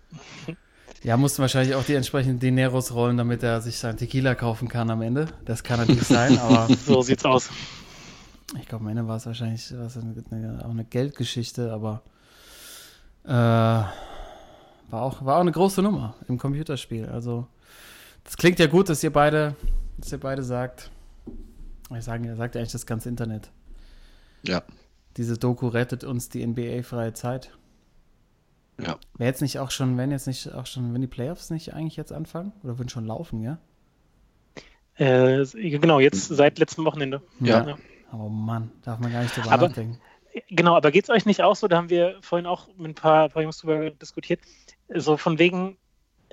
Ja, mussten wahrscheinlich auch die entsprechenden Dineros rollen, damit er sich sein Tequila kaufen kann am Ende. Das kann natürlich sein, aber So sieht's aus. Ich glaube, am Ende war es wahrscheinlich war es eine, eine, auch eine Geldgeschichte, aber äh, war, auch, war auch eine große Nummer im Computerspiel. Also, das klingt ja gut, dass ihr beide, dass ihr beide sagt. Ich sage, ihr sagt ja eigentlich das ganze Internet. Ja. Diese Doku rettet uns die NBA-freie Zeit. Ja. Wäre jetzt nicht auch schon, wenn jetzt nicht auch schon, wenn die Playoffs nicht eigentlich jetzt anfangen? Oder würden schon laufen, ja? Äh, genau, jetzt seit letztem Wochenende. Ja. Ja. Oh Mann, darf man gar nicht drüber Aber- nachdenken. Genau, aber geht's euch nicht auch so? Da haben wir vorhin auch mit ein paar, paar Jungs drüber diskutiert. So von wegen,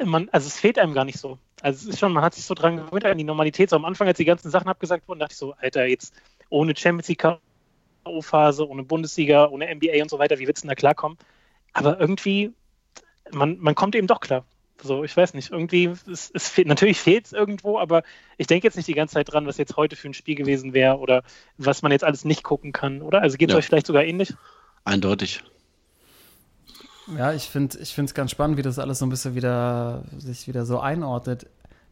man, also es fehlt einem gar nicht so. Also es ist schon, man hat sich so dran gewöhnt an die Normalität. So am Anfang, als die ganzen Sachen abgesagt wurden, dachte ich so, Alter, jetzt ohne Champions League K.O.-Phase, ohne Bundesliga, ohne NBA und so weiter, wie willst du denn da klarkommen? Aber irgendwie, man, man kommt eben doch klar. So, ich weiß nicht, irgendwie, es, es fehlt, natürlich fehlt es irgendwo, aber ich denke jetzt nicht die ganze Zeit dran, was jetzt heute für ein Spiel gewesen wäre oder was man jetzt alles nicht gucken kann, oder? Also geht es Ja. euch vielleicht sogar ähnlich? Eindeutig. Ja, ich finde ich es ganz spannend, wie das alles so ein bisschen wieder sich wieder so einordnet,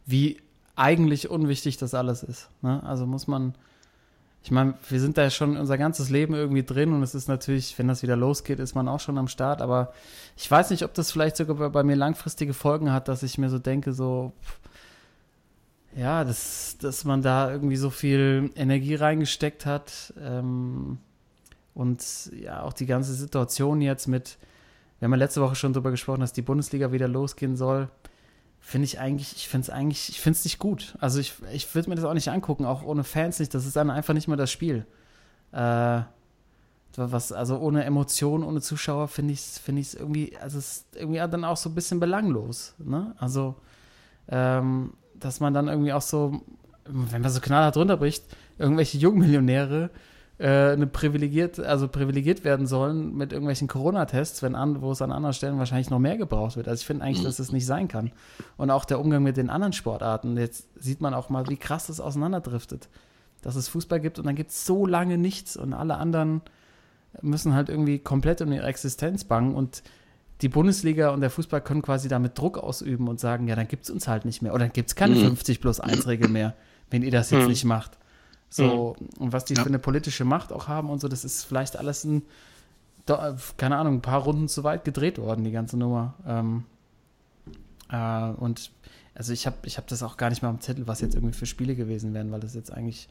wie eigentlich unwichtig das alles ist. Ne? Also muss man, ich meine, wir sind da schon unser ganzes Leben irgendwie drin und es ist natürlich, wenn das wieder losgeht, ist man auch schon am Start, aber ich weiß nicht, ob das vielleicht sogar bei, bei mir langfristige Folgen hat, dass ich mir so denke, so, ja, dass, dass man da irgendwie so viel Energie reingesteckt hat ähm, und ja, auch die ganze Situation jetzt mit, wir haben ja letzte Woche schon darüber gesprochen, dass die Bundesliga wieder losgehen soll. Finde ich eigentlich, ich finde es eigentlich, ich finde es nicht gut. Also ich, ich würde mir das auch nicht angucken, auch ohne Fans nicht. Das ist dann einfach nicht mehr das Spiel. Äh, was, also ohne Emotionen, ohne Zuschauer finde ich es ich's irgendwie, also es ist irgendwie dann auch so ein bisschen belanglos. Ne? Also, ähm, dass man dann irgendwie auch so, wenn man so knallhart runterbricht, irgendwelche Jungmillionäre eine privilegiert, also privilegiert werden sollen mit irgendwelchen Corona-Tests, wenn an, wo es an anderen Stellen wahrscheinlich noch mehr gebraucht wird. Also ich finde eigentlich, dass es nicht sein kann. Und auch der Umgang mit den anderen Sportarten. Jetzt sieht man auch mal, wie krass das auseinanderdriftet. Dass es Fußball gibt und dann gibt es so lange nichts und alle anderen müssen halt irgendwie komplett um ihre Existenz bangen und die Bundesliga und der Fußball können quasi damit Druck ausüben und sagen, ja, dann gibt es uns halt nicht mehr. Oder dann gibt es keine Mhm. 50 plus 1 Regel mehr, wenn ihr das jetzt Mhm. nicht macht. So, und was die Ja. für eine politische Macht auch haben und so, das ist vielleicht alles ein, keine Ahnung, ein paar Runden zu weit gedreht worden, die ganze Nummer. Ähm, äh, und also ich habe ich hab das auch gar nicht mehr am Zettel, was jetzt irgendwie für Spiele gewesen wären, weil das jetzt eigentlich,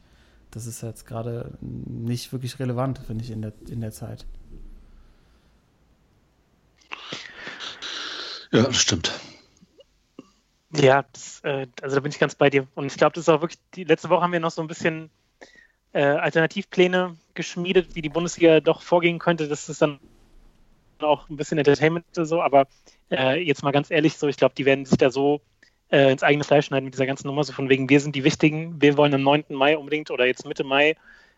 das ist jetzt gerade nicht wirklich relevant, finde ich, in der, in der Zeit. Ja, das stimmt. Ja, das, äh, also da bin ich ganz bei dir. Und ich glaube, das ist auch wirklich, die letzte Woche haben wir noch so ein bisschen äh, Alternativpläne geschmiedet, wie die Bundesliga doch vorgehen könnte. Das ist dann auch ein bisschen Entertainment so, aber äh, jetzt mal ganz ehrlich, so, ich glaube, die werden sich da so äh, ins eigene Fleisch schneiden mit dieser ganzen Nummer, so von wegen, wir sind die Wichtigen, wir wollen am 9. Mai unbedingt oder jetzt Mitte Mai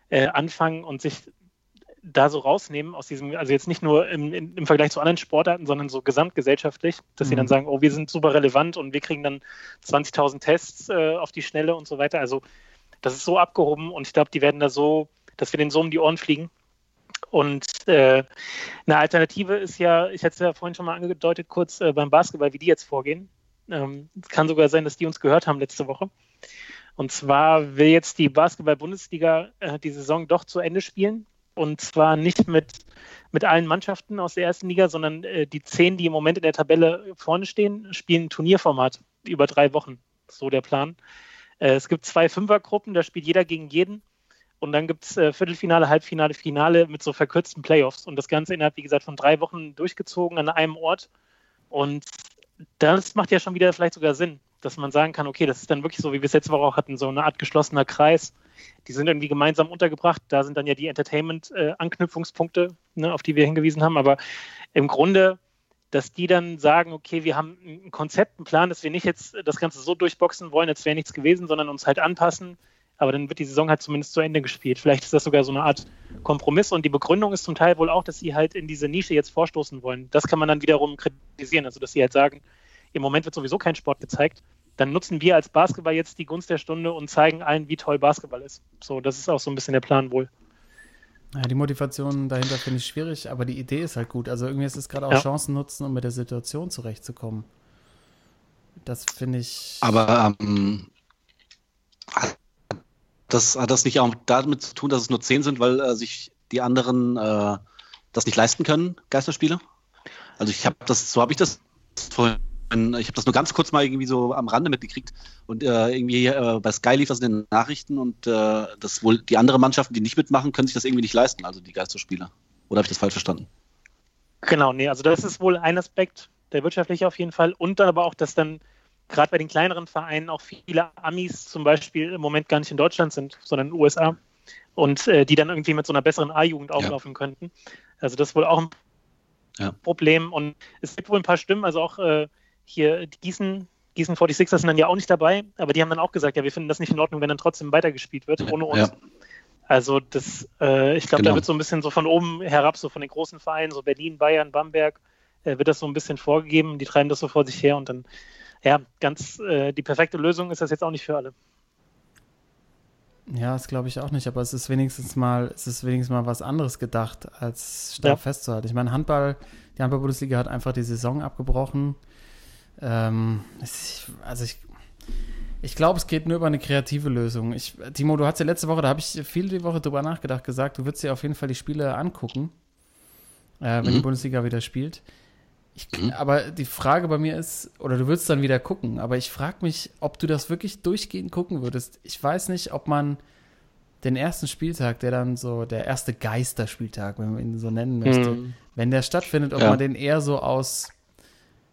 äh, anfangen und sich da so rausnehmen aus diesem, also jetzt nicht nur im, im, im Vergleich zu anderen Sportarten, sondern so gesamtgesellschaftlich, dass sie Mhm. dann sagen, oh, wir sind super relevant und wir kriegen dann 20.000 Tests äh, auf die Schnelle und so weiter. Also das ist so abgehoben und ich glaube, die werden da so, dass wir denen so um die Ohren fliegen. Und äh, eine Alternative ist ja, ich hatte es ja vorhin schon mal angedeutet, kurz äh, beim Basketball, wie die jetzt vorgehen. Ähm, es kann sogar sein, dass die uns gehört haben letzte Woche. Und zwar will jetzt die Basketball-Bundesliga äh, die Saison doch zu Ende spielen. Und zwar nicht mit, mit allen Mannschaften aus der ersten Liga, sondern äh, die zehn, die im Moment in der Tabelle vorne stehen, spielen Turnierformat über drei Wochen. So der Plan. Äh, es gibt zwei Fünfergruppen, da spielt jeder gegen jeden. Und dann gibt es äh, Viertelfinale, Halbfinale, Finale mit so verkürzten Playoffs. Und das Ganze innerhalb, wie gesagt, von drei Wochen durchgezogen an einem Ort. Und das macht ja schon wieder vielleicht sogar Sinn, dass man sagen kann, okay, das ist dann wirklich so, wie wir es letzte Woche auch hatten, so eine Art geschlossener Kreis. Die sind irgendwie gemeinsam untergebracht. Da sind dann ja die Entertainment-Anknüpfungspunkte, ne, auf die wir hingewiesen haben. Aber im Grunde dass die dann sagen, okay, wir haben ein Konzept, einen Plan, dass wir nicht jetzt das Ganze so durchboxen wollen, als wäre nichts gewesen, sondern uns halt anpassen. Aber dann wird die Saison halt zumindest zu Ende gespielt. Vielleicht ist das sogar so eine Art Kompromiss. Und die Begründung ist zum Teil wohl auch, dass sie halt in diese Nische jetzt vorstoßen wollen. Das kann man dann wiederum kritisieren. Also, dass sie halt sagen, im Moment wird sowieso kein Sport gezeigt. Dann nutzen wir als Basketball jetzt die Gunst der Stunde und zeigen allen, wie toll Basketball ist. So, das ist auch so ein bisschen der Plan wohl. Ja, die Motivation dahinter finde ich schwierig, aber die Idee ist halt gut. Also irgendwie ist es gerade auch Ja. Chancen nutzen, um mit der Situation zurechtzukommen. Das finde ich. Aber ähm, hat das hat das nicht auch damit zu tun, dass es nur zehn sind, weil äh, sich die anderen äh, das nicht leisten können, Geisterspiele? Also ich habe das, so habe ich das vorhin, ich habe das nur ganz kurz mal irgendwie so am Rande mitgekriegt und äh, irgendwie äh, bei Sky lief das in den Nachrichten und äh, das wohl die anderen Mannschaften, die nicht mitmachen, können sich das irgendwie nicht leisten, also die Geisterspiele. Oder habe ich das falsch verstanden? Genau, nee, also das ist wohl ein Aspekt, der wirtschaftliche auf jeden Fall. Und dann aber auch, dass dann gerade bei den kleineren Vereinen auch viele Amis zum Beispiel im Moment gar nicht in Deutschland sind, sondern in den USA. Und äh, die dann irgendwie mit so einer besseren A-Jugend auflaufen könnten. Also das ist wohl auch ein Ja. Problem. Und es gibt wohl ein paar Stimmen, also auch äh, hier die Gießen, Gießen 46ers sind dann ja auch nicht dabei, aber die haben dann auch gesagt, ja, wir finden das nicht in Ordnung, wenn dann trotzdem weitergespielt wird, ohne uns. Ja. Also das, äh, ich glaube, Genau. da wird so ein bisschen so von oben herab, so von den großen Vereinen, so Berlin, Bayern, Bamberg, äh, wird das so ein bisschen vorgegeben. Die treiben das so vor sich her und dann, ja, ganz äh, die perfekte Lösung ist das jetzt auch nicht für alle. Ja, das glaube ich auch nicht, aber es ist wenigstens mal, es ist wenigstens mal was anderes gedacht, als starr Ja. festzuhalten. Ich meine, Handball, die Handball-Bundesliga hat einfach die Saison abgebrochen. Ähm, es, also ich, ich glaube, es geht nur über eine kreative Lösung. Ich, Timo, du hast ja letzte Woche, da habe ich viel die Woche drüber nachgedacht, gesagt, du würdest dir auf jeden Fall die Spiele angucken, äh, wenn die Mhm. Bundesliga wieder spielt. Ich, Mhm. Aber die Frage bei mir ist, oder du würdest dann wieder gucken, aber ich frage mich, ob du das wirklich durchgehend gucken würdest. Ich weiß nicht, ob man den ersten Spieltag, der dann so der erste Geisterspieltag, wenn man ihn so nennen möchte, Mhm. wenn der stattfindet, ob Ja. man den eher so aus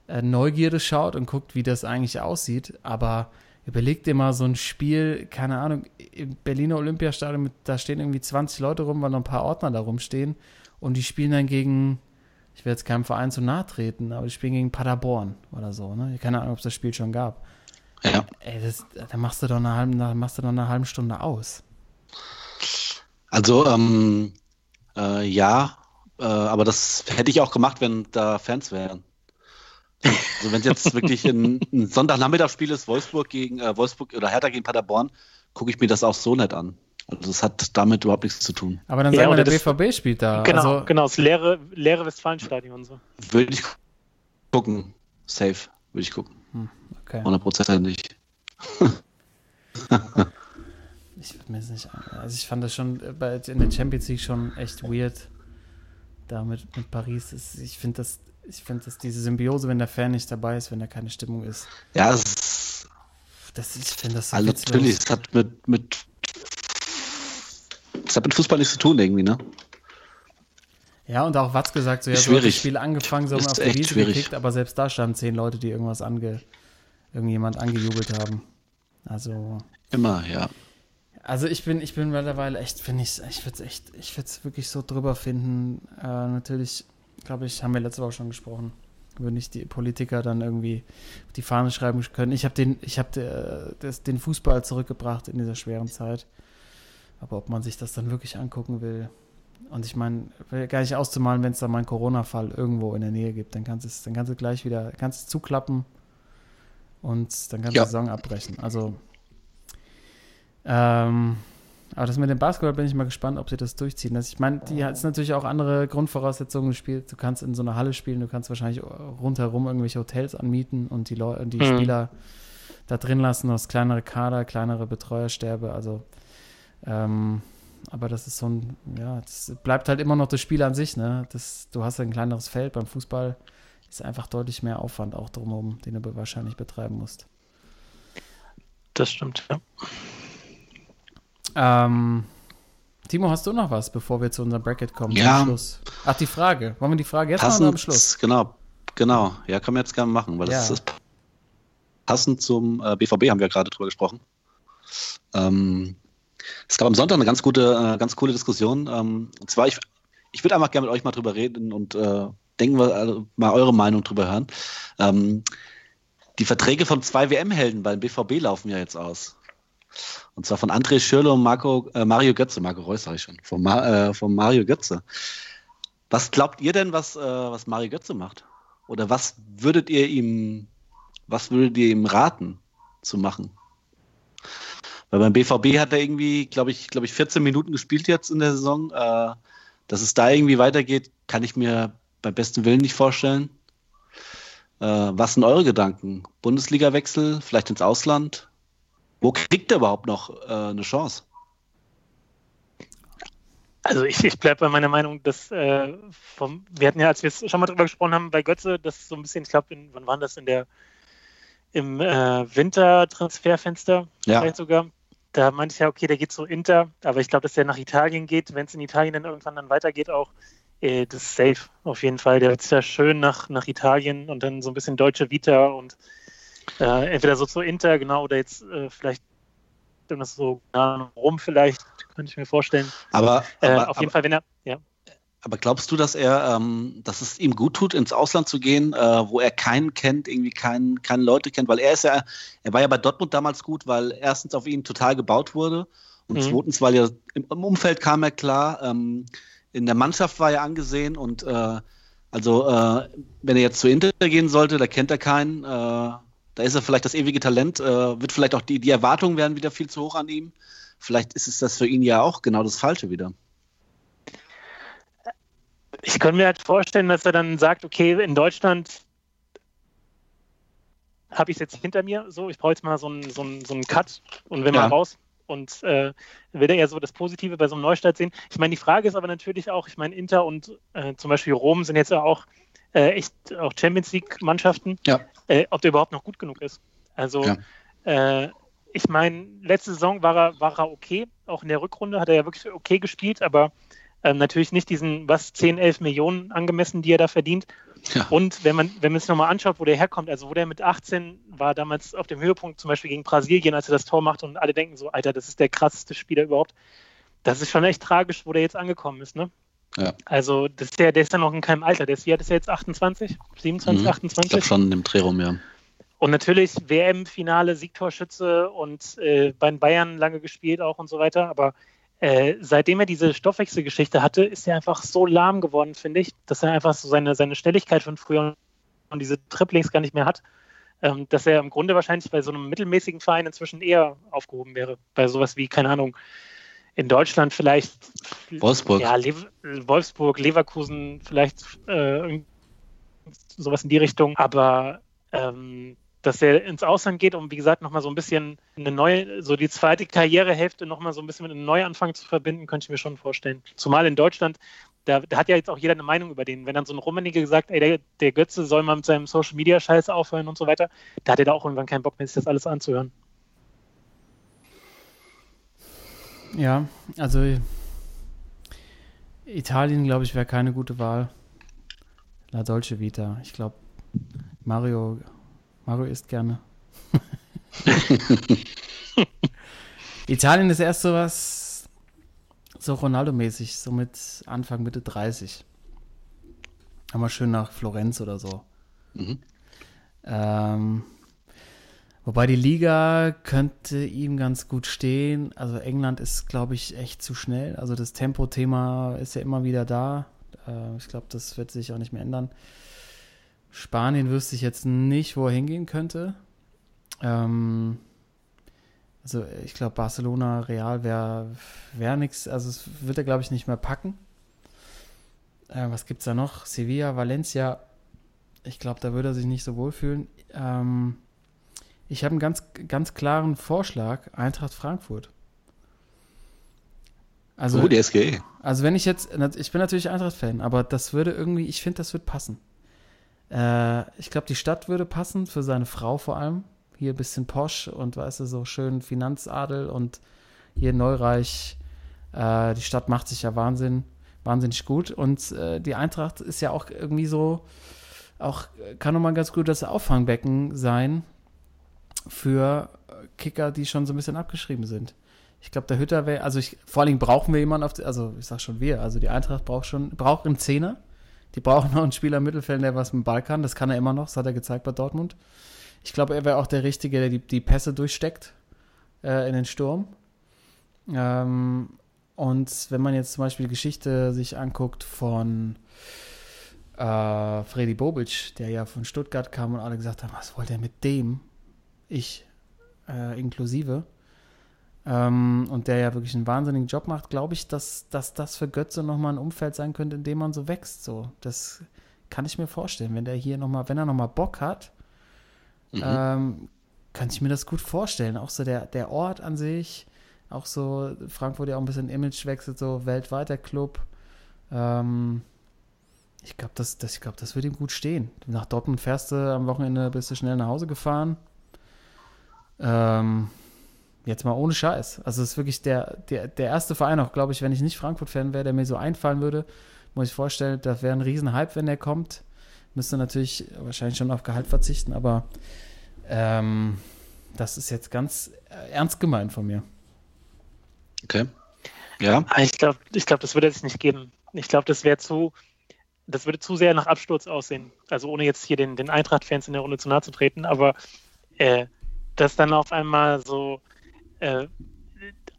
äh, Neugierde schaut und guckt, wie das eigentlich aussieht. Aber überleg dir mal so ein Spiel, keine Ahnung, im Berliner Olympiastadion, da stehen irgendwie 20 Leute rum, weil noch ein paar Ordner da rumstehen und die spielen dann gegen, ich will jetzt keinem Verein zu nahe treten, aber die spielen gegen Paderborn oder so. Ne? Keine Ahnung, ob es das Spiel schon gab. Ja. Ey, das, da machst du doch eine halbe, da machst du doch eine halbe Stunde aus. Also, ähm, äh, ja, äh, aber das hätte ich auch gemacht, wenn da Fans wären. Also wenn es jetzt wirklich ein, ein Sonntagnachmittagsspiel ist, Wolfsburg gegen äh, Wolfsburg oder Hertha gegen Paderborn, gucke ich mir das auch so nicht an. Also das hat damit überhaupt nichts zu tun. Aber dann Ja, sagen wir, der BVB spielt da. Genau, also, genau, das leere, leere Westfalenstadion und so. Würde ich gucken. Safe, würde ich gucken. okay. 100% nicht. Ich würde mir das nicht an. Also ich fand das schon äh, bei, in der Champions League schon echt weird. Da mit, mit Paris. Ich finde das, ich finde das, diese Symbiose, wenn der Fan nicht dabei ist, wenn da keine Stimmung ist. Ja, es ist, Das, ich finde das so also natürlich, es hat mit, mit es hat mit Fußball nichts zu tun irgendwie, ne? Ja, und auch Watz gesagt, so ja, Ist so das schwierig. Spiel angefangen, so haben auf die echt Wiese schwierig. gekickt, aber selbst da standen zehn Leute, die irgendwas ange, irgendjemand angejubelt haben. Also, Immer, ja. Also ich bin, ich bin mittlerweile echt, finde ich, ich würde es echt, ich würde es wirklich so drüber finden. Äh, natürlich, glaube ich, haben wir letzte Woche schon gesprochen, würden nicht die Politiker dann irgendwie auf die Fahne schreiben können. Ich habe den, ich habe den Fußball zurückgebracht in dieser schweren Zeit. Aber ob man sich das dann wirklich angucken will, und ich meine, gar nicht auszumalen, wenn es da mal einen Corona-Fall irgendwo in der Nähe gibt, dann kannst du es, dann kannst du gleich wieder, kannst du zuklappen und dann kannst du Ja. die Saison abbrechen. Also ähm, aber das mit dem Basketball bin ich mal gespannt, ob sie das durchziehen. Das, ich meine, die hat natürlich auch andere Grundvoraussetzungen gespielt. Du kannst in so einer Halle spielen, du kannst wahrscheinlich rundherum irgendwelche Hotels anmieten und die, Leu die Mhm. Spieler da drin lassen, aus kleinere Kader, kleinere Betreuersterbe. Also, ähm, aber das ist so ein, ja, das bleibt halt immer noch das Spiel an sich, ne? Das, du hast ein kleineres Feld. Beim Fußball ist einfach deutlich mehr Aufwand auch drumherum, den du wahrscheinlich betreiben musst. Das stimmt, ja. Ähm, Timo, hast du noch was, bevor wir zu unserem Bracket kommen? Ja. Ach, die Frage. Wollen wir die Frage jetzt machen oder am Passend, Schluss? genau, genau. Ja, können wir jetzt gerne machen, weil das Ja. ist passend zum äh, BVB haben wir gerade drüber gesprochen. Ähm, es gab am Sonntag eine ganz gute, äh, ganz coole Diskussion. Ähm, und zwar, ich, ich würde einfach gerne mit euch mal drüber reden und äh, denken wir also mal eure Meinung drüber hören. Ähm, die Verträge von zwei WM-Helden beim BVB laufen ja jetzt aus. Und zwar von André Schürrle und Marco, äh, Mario Götze. Marco Reus sage ich schon. Von, Ma, äh, von Mario Götze. Was glaubt ihr denn, was, äh, was Mario Götze macht? Oder was würdet ihr ihm, was würdet ihr ihm raten zu machen? Weil beim BVB hat er irgendwie, glaube ich, glaube ich, 14 Minuten gespielt jetzt in der Saison. Äh, dass es da irgendwie weitergeht, kann ich mir beim besten Willen nicht vorstellen. Äh, was sind eure Gedanken? Bundesliga-Wechsel, vielleicht ins Ausland? Wo kriegt er überhaupt noch äh, eine Chance? Also ich, ich bleibe bei meiner Meinung, dass äh, vom, wir hatten ja, als wir schon mal drüber gesprochen haben bei Götze, das so ein bisschen, ich glaube, wann waren das in der im äh, Wintertransferfenster Ja. vielleicht sogar. Da meinte ich ja, okay, der geht zu Inter, aber ich glaube, dass der nach Italien geht, wenn es in Italien dann irgendwann dann weitergeht auch, äh, das ist safe auf jeden Fall. Der wird ja schön nach, nach Italien und dann so ein bisschen deutsche Vita und äh, entweder so zu Inter, genau, oder jetzt äh, vielleicht das so nah rum vielleicht, könnte ich mir vorstellen. Aber, Äh, aber, auf jeden aber, Fall, wenn er, ja. aber glaubst du, dass er, ähm, dass es ihm gut tut, ins Ausland zu gehen, äh, wo er keinen kennt, irgendwie keinen, keine Leute kennt? Weil er ist ja, er war ja bei Dortmund damals gut, weil erstens auf ihn total gebaut wurde und Mhm. zweitens, weil ja im, im Umfeld kam er klar, ähm, in der Mannschaft war er angesehen und äh, also äh, wenn er jetzt zu Inter gehen sollte, da kennt er keinen. Da ist er vielleicht das ewige Talent, äh, wird vielleicht auch die, die Erwartungen werden wieder viel zu hoch an ihm. Vielleicht ist es das für ihn ja auch genau das Falsche wieder. Ich könnte mir halt vorstellen, dass er dann sagt, okay, in Deutschland habe ich es jetzt hinter mir, so, ich brauche jetzt mal so einen, so einen, so einen Cut und will Ja. mal raus. Und äh, will er eher so das Positive bei so einem Neustart sehen. Ich meine, die Frage ist aber natürlich auch, ich meine, Inter und äh, zum Beispiel Rom sind jetzt ja auch äh, echt auch Champions League-Mannschaften, Ja. äh, ob der überhaupt noch gut genug ist. Also Ja. äh, ich meine, letzte Saison war er, war er okay, auch in der Rückrunde hat er ja wirklich okay gespielt, aber ähm, natürlich nicht diesen, was, 10, 11 Millionen angemessen, die er da verdient. Ja. Und wenn man, wenn man sich nochmal anschaut, wo der herkommt, also wo der mit 18 war, damals auf dem Höhepunkt zum Beispiel gegen Brasilien, als er das Tor macht und alle denken so, Alter, das ist der krasseste Spieler überhaupt. Das ist schon echt tragisch, wo der jetzt angekommen ist, ne? Ja. Also, das ist ja, der ist ja noch in keinem Alter. Der ist, wie alt ist er jetzt? 28? 27, Mhm. Ich 28? glaube schon im Dreh rum, ja. Und natürlich WM-Finale, Siegtorschütze und äh, bei den Bayern lange gespielt auch und so weiter. Aber äh, seitdem er diese Stoffwechselgeschichte hatte, ist er einfach so lahm geworden, finde ich, dass er einfach so seine, seine Schnelligkeit von früher und diese Triplings gar nicht mehr hat. Ähm, dass er im Grunde wahrscheinlich bei so einem mittelmäßigen Verein inzwischen eher aufgehoben wäre. Bei sowas wie, keine Ahnung, in Deutschland vielleicht Wolfsburg. ja, Lev Wolfsburg, Leverkusen, vielleicht äh, sowas in die Richtung. Aber ähm, dass er ins Ausland geht, um wie gesagt nochmal so ein bisschen eine neue, so die zweite Karrierehälfte nochmal so ein bisschen mit einem Neuanfang zu verbinden, könnte ich mir schon vorstellen. Zumal in Deutschland, da, da hat ja jetzt auch jeder eine Meinung über den. Wenn dann so ein Rummenigge gesagt, ey, der, der Götze soll mal mit seinem Social Media Scheiß aufhören und so weiter, da hat er da auch irgendwann keinen Bock mehr, sich das alles anzuhören. Ja, also Italien, glaube ich, wäre keine gute Wahl. La Dolce Vita. Ich glaube, Mario, Mario isst gerne. Italien ist erst so was, so Ronaldo-mäßig, so mit Anfang, Mitte 30. Aber schön nach Florenz oder so. Mhm. Ähm, wobei die Liga könnte ihm ganz gut stehen. Also England ist, glaube ich, echt zu schnell. Also das Tempo-Thema ist ja immer wieder da. Äh, ich glaube, das wird sich auch nicht mehr ändern. Spanien wüsste ich jetzt nicht, wo er hingehen könnte. Ähm, also ich glaube, Barcelona, Real wäre wär nichts. Also es wird er, glaube ich, nicht mehr packen. Äh, was gibt es da noch? Sevilla, Valencia. Ich glaube, da würde er sich nicht so wohlfühlen. Ähm, ich habe einen ganz, ganz klaren Vorschlag: Eintracht Frankfurt. Also, oh, die SGE. also wenn ich jetzt, ich bin natürlich Eintracht-Fan, aber das würde irgendwie, ich finde, das wird passen. Äh, ich glaube, die Stadt würde passen, für seine Frau vor allem. Hier ein bisschen posch und weißt du, so schön Finanzadel und hier Neureich. Äh, die Stadt macht sich ja Wahnsinn, wahnsinnig gut. Und äh, die Eintracht ist ja auch irgendwie so, auch kann nochmal ganz gut das Auffangbecken sein für Kicker, die schon so ein bisschen abgeschrieben sind. Ich glaube, der Hütter wäre, also ich, vor allen Dingen brauchen wir jemanden auf, die, also ich sag schon wir, also die Eintracht braucht schon, braucht einen Zehner, Die brauchen noch einen Spieler im Mittelfeld, der was mit dem Ball kann. Das kann er immer noch, das hat er gezeigt bei Dortmund. Ich glaube, er wäre auch der Richtige, der die, die Pässe durchsteckt äh, in den Sturm. Ähm, und wenn man jetzt zum Beispiel die Geschichte sich anguckt von äh, Freddy Bobic, der ja von Stuttgart kam und alle gesagt haben, was wollt er mit dem? Ich äh, inklusive. Ähm, und der ja wirklich einen wahnsinnigen Job macht, glaube ich, dass, dass das für Götze nochmal ein Umfeld sein könnte, in dem man so wächst. So, das kann ich mir vorstellen. Wenn der hier nochmal, wenn er nochmal Bock hat, Mhm. ähm, kann ich mir das gut vorstellen. Auch so der, der Ort an sich, auch so Frankfurt ja auch ein bisschen Image wechselt, so weltweiter Club. Ähm, ich glaube, das, das, ich glaub, das wird ihm gut stehen. Nach Dortmund fährst du am Wochenende, bist du schnell nach Hause gefahren. Ähm, jetzt mal ohne Scheiß. Also es ist wirklich der, der, der erste Verein, auch glaube ich, wenn ich nicht Frankfurt-Fan wäre, der mir so einfallen würde, muss ich vorstellen, das wäre ein Riesenhype, wenn der kommt. Müsste natürlich wahrscheinlich schon auf Gehalt verzichten, aber ähm, das ist jetzt ganz äh, ernst gemeint von mir. Okay. Ja. Ah, Ich glaube, ich glaub, das würde es nicht geben. Ich glaube, das wäre zu, das würde zu sehr nach Absturz aussehen. Also ohne jetzt hier den, den Eintracht-Fans in der Runde zu nahe zu treten, aber äh, dass dann auf einmal so äh,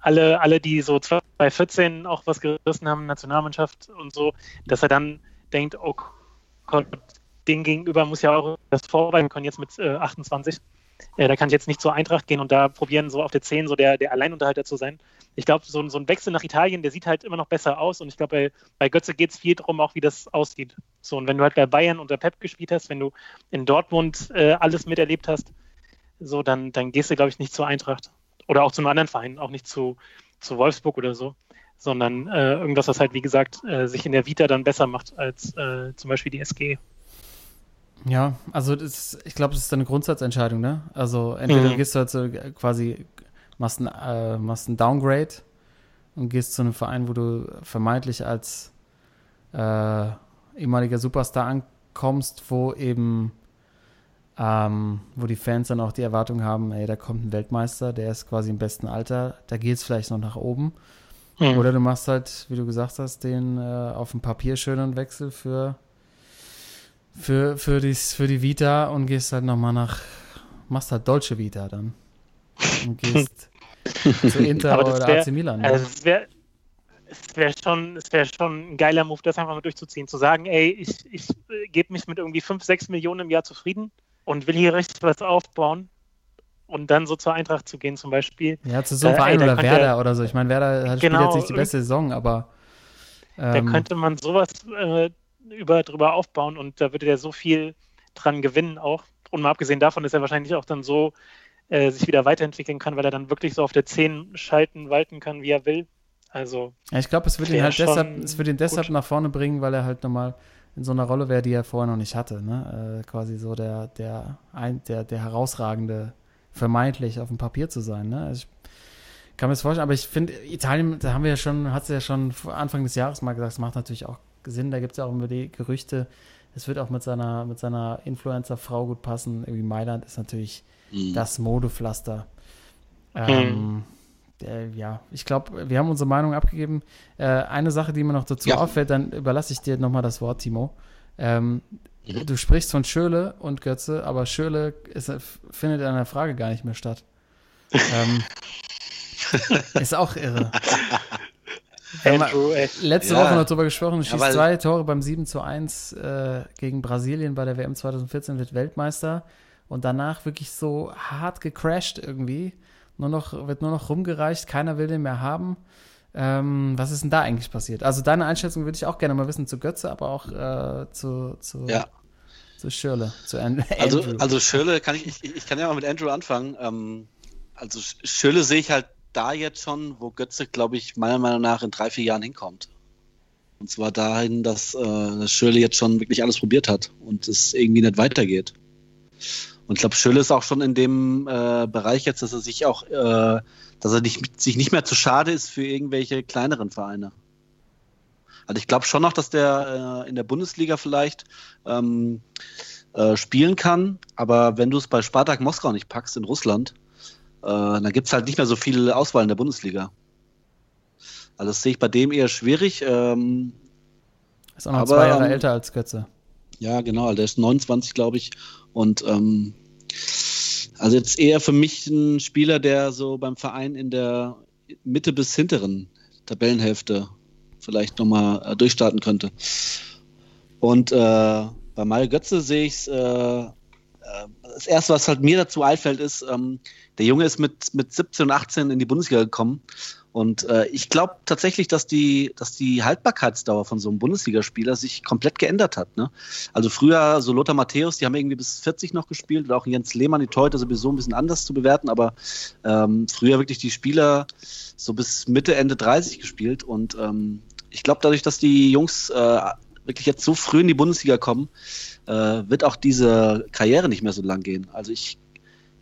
alle, alle, die so 2014 auch was gerissen haben, Nationalmannschaft und so, dass er dann denkt, oh Gott, den gegenüber muss ja auch das vorweisen können, jetzt mit äh, 28. Äh, da kann ich jetzt nicht zur Eintracht gehen und da probieren, so auf der 10 so der, der Alleinunterhalter zu sein. Ich glaube, so, ein- so ein Wechsel nach Italien, der sieht halt immer noch besser aus und ich glaube, bei, bei Götze geht es viel darum, auch wie das aussieht. So, und wenn du halt bei Bayern unter Pep gespielt hast, wenn du in Dortmund äh, alles miterlebt hast, so, dann, dann gehst du, glaube ich, nicht zur Eintracht. Oder auch zu einem anderen Verein, auch nicht zu, zu Wolfsburg oder so, sondern äh, irgendwas, was halt, wie gesagt, äh, sich in der Vita dann besser macht als äh, zum Beispiel die SG. Ja, also das, ich glaube, das ist eine Grundsatzentscheidung, ne? Also entweder Mhm. gehst du halt so quasi, machst ein, äh, machst ein Downgrade und gehst zu einem Verein, wo du vermeintlich als äh, ehemaliger Superstar ankommst, wo eben ähm, wo die Fans dann auch die Erwartung haben, ey, da kommt ein Weltmeister, der ist quasi im besten Alter, da geht es vielleicht noch nach oben. Mhm. Oder du machst halt, wie du gesagt hast, den äh, auf dem Papier schönen Wechsel für, für, für, die, für die Vita und gehst halt nochmal nach, machst halt Dolce Vita dann. Und gehst zu Inter oder wär- AC Milan. Ne? Also es wäre wär schon, es wär schon ein geiler Move, das einfach mal durchzuziehen. Zu sagen, ey, ich, ich äh, gebe mich mit irgendwie 5, 6 Millionen im Jahr zufrieden und will hier richtig was aufbauen und dann so zur Eintracht zu gehen zum Beispiel. ja, zu so einem äh, ey, Verein da oder Werder oder so. Ich meine, Werder hat, spielt Genau, jetzt nicht die beste Saison, aber Da ähm, könnte man sowas äh, über, drüber aufbauen und da würde der so viel dran gewinnen auch. Und mal abgesehen davon, dass er wahrscheinlich auch dann so äh, sich wieder weiterentwickeln kann, weil er dann wirklich so auf der 10 schalten, walten kann, wie er will. Also, Ja, ich glaube, es wird ihn halt deshalb, es wird ihn deshalb gut. nach vorne bringen, weil er halt nochmal in so einer Rolle wäre, die er vorher noch nicht hatte. Ne? Äh, quasi so der, der, ein, der, der herausragende, vermeintlich auf dem Papier zu sein. Ne? Also ich kann mir das vorstellen, aber ich finde, Italien, da haben wir ja schon, hat es ja schon vor Anfang des Jahres mal gesagt, es macht natürlich auch Sinn, da gibt es ja auch immer die Gerüchte, es wird auch mit seiner, mit seiner Influencer-Frau gut passen. Irgendwie Mailand ist natürlich Mhm. das Modepflaster. Ähm, äh, ja, ich glaube, wir haben unsere Meinung abgegeben. Äh, eine Sache, die mir noch dazu Ja. auffällt, dann überlasse ich dir nochmal das Wort, Timo. Ähm, Mhm. Du sprichst von Schöle und Götze, aber Schöle ist, findet in der Frage gar nicht mehr statt. ähm, ist auch irre. Andrew, letzte Ja. Woche noch drüber gesprochen, Ja, schießt weil- zwei Tore beim 7 zu 1 äh, gegen Brasilien bei der WM 2014, wird Weltmeister und danach wirklich so hart gecrashed irgendwie. Nur noch, wird nur noch rumgereicht, keiner will den mehr haben. Ähm, was ist denn da eigentlich passiert? Also deine Einschätzung würde ich auch gerne mal wissen zu Götze, aber auch äh, zu, zu, Ja. zu Schirle, zu Also, also Schöle kann ich, ich, ich kann ja mal mit Andrew anfangen. Ähm, also Sch- Schöle sehe ich halt da jetzt schon, wo Götze, glaube ich, meiner Meinung nach in drei, vier Jahren hinkommt. Und zwar dahin, dass, äh, dass Schöle jetzt schon wirklich alles probiert hat und es irgendwie nicht weitergeht. Und ich glaube, Schöle ist auch schon in dem äh, Bereich jetzt, dass er sich auch, äh, dass er nicht, sich nicht mehr zu schade ist für irgendwelche kleineren Vereine. Also ich glaube schon noch, dass der äh, in der Bundesliga vielleicht ähm, äh, spielen kann, aber wenn du es bei Spartak Moskau nicht packst in Russland, äh, dann gibt es halt nicht mehr so viel Auswahl in der Bundesliga. Also das sehe ich bei dem eher schwierig. Ähm, Ist auch noch Aber, zwei Jahre ähm, älter als Götze. Ja, genau, der ist 29, glaube ich. Und ähm, also jetzt eher für mich ein Spieler, der so beim Verein in der Mitte bis hinteren Tabellenhälfte vielleicht nochmal äh, durchstarten könnte. Und äh, bei Mario Götze sehe ich es, äh, äh, das erste, was halt mir dazu einfällt, ist, ähm, der Junge ist mit, mit 17 und 18 in die Bundesliga gekommen. Und äh, ich glaube tatsächlich, dass die, dass die Haltbarkeitsdauer von so einem Bundesligaspieler sich komplett geändert hat. Ne? Also früher, so Lothar Matthäus, die haben irgendwie bis 40 noch gespielt, oder auch Jens Lehmann, die heute sowieso ein bisschen anders zu bewerten, aber ähm, früher wirklich die Spieler so bis Mitte, Ende 30 gespielt. Und ähm, ich glaube, dadurch, dass die Jungs äh, wirklich jetzt so früh in die Bundesliga kommen, äh, wird auch diese Karriere nicht mehr so lang gehen. Also ich,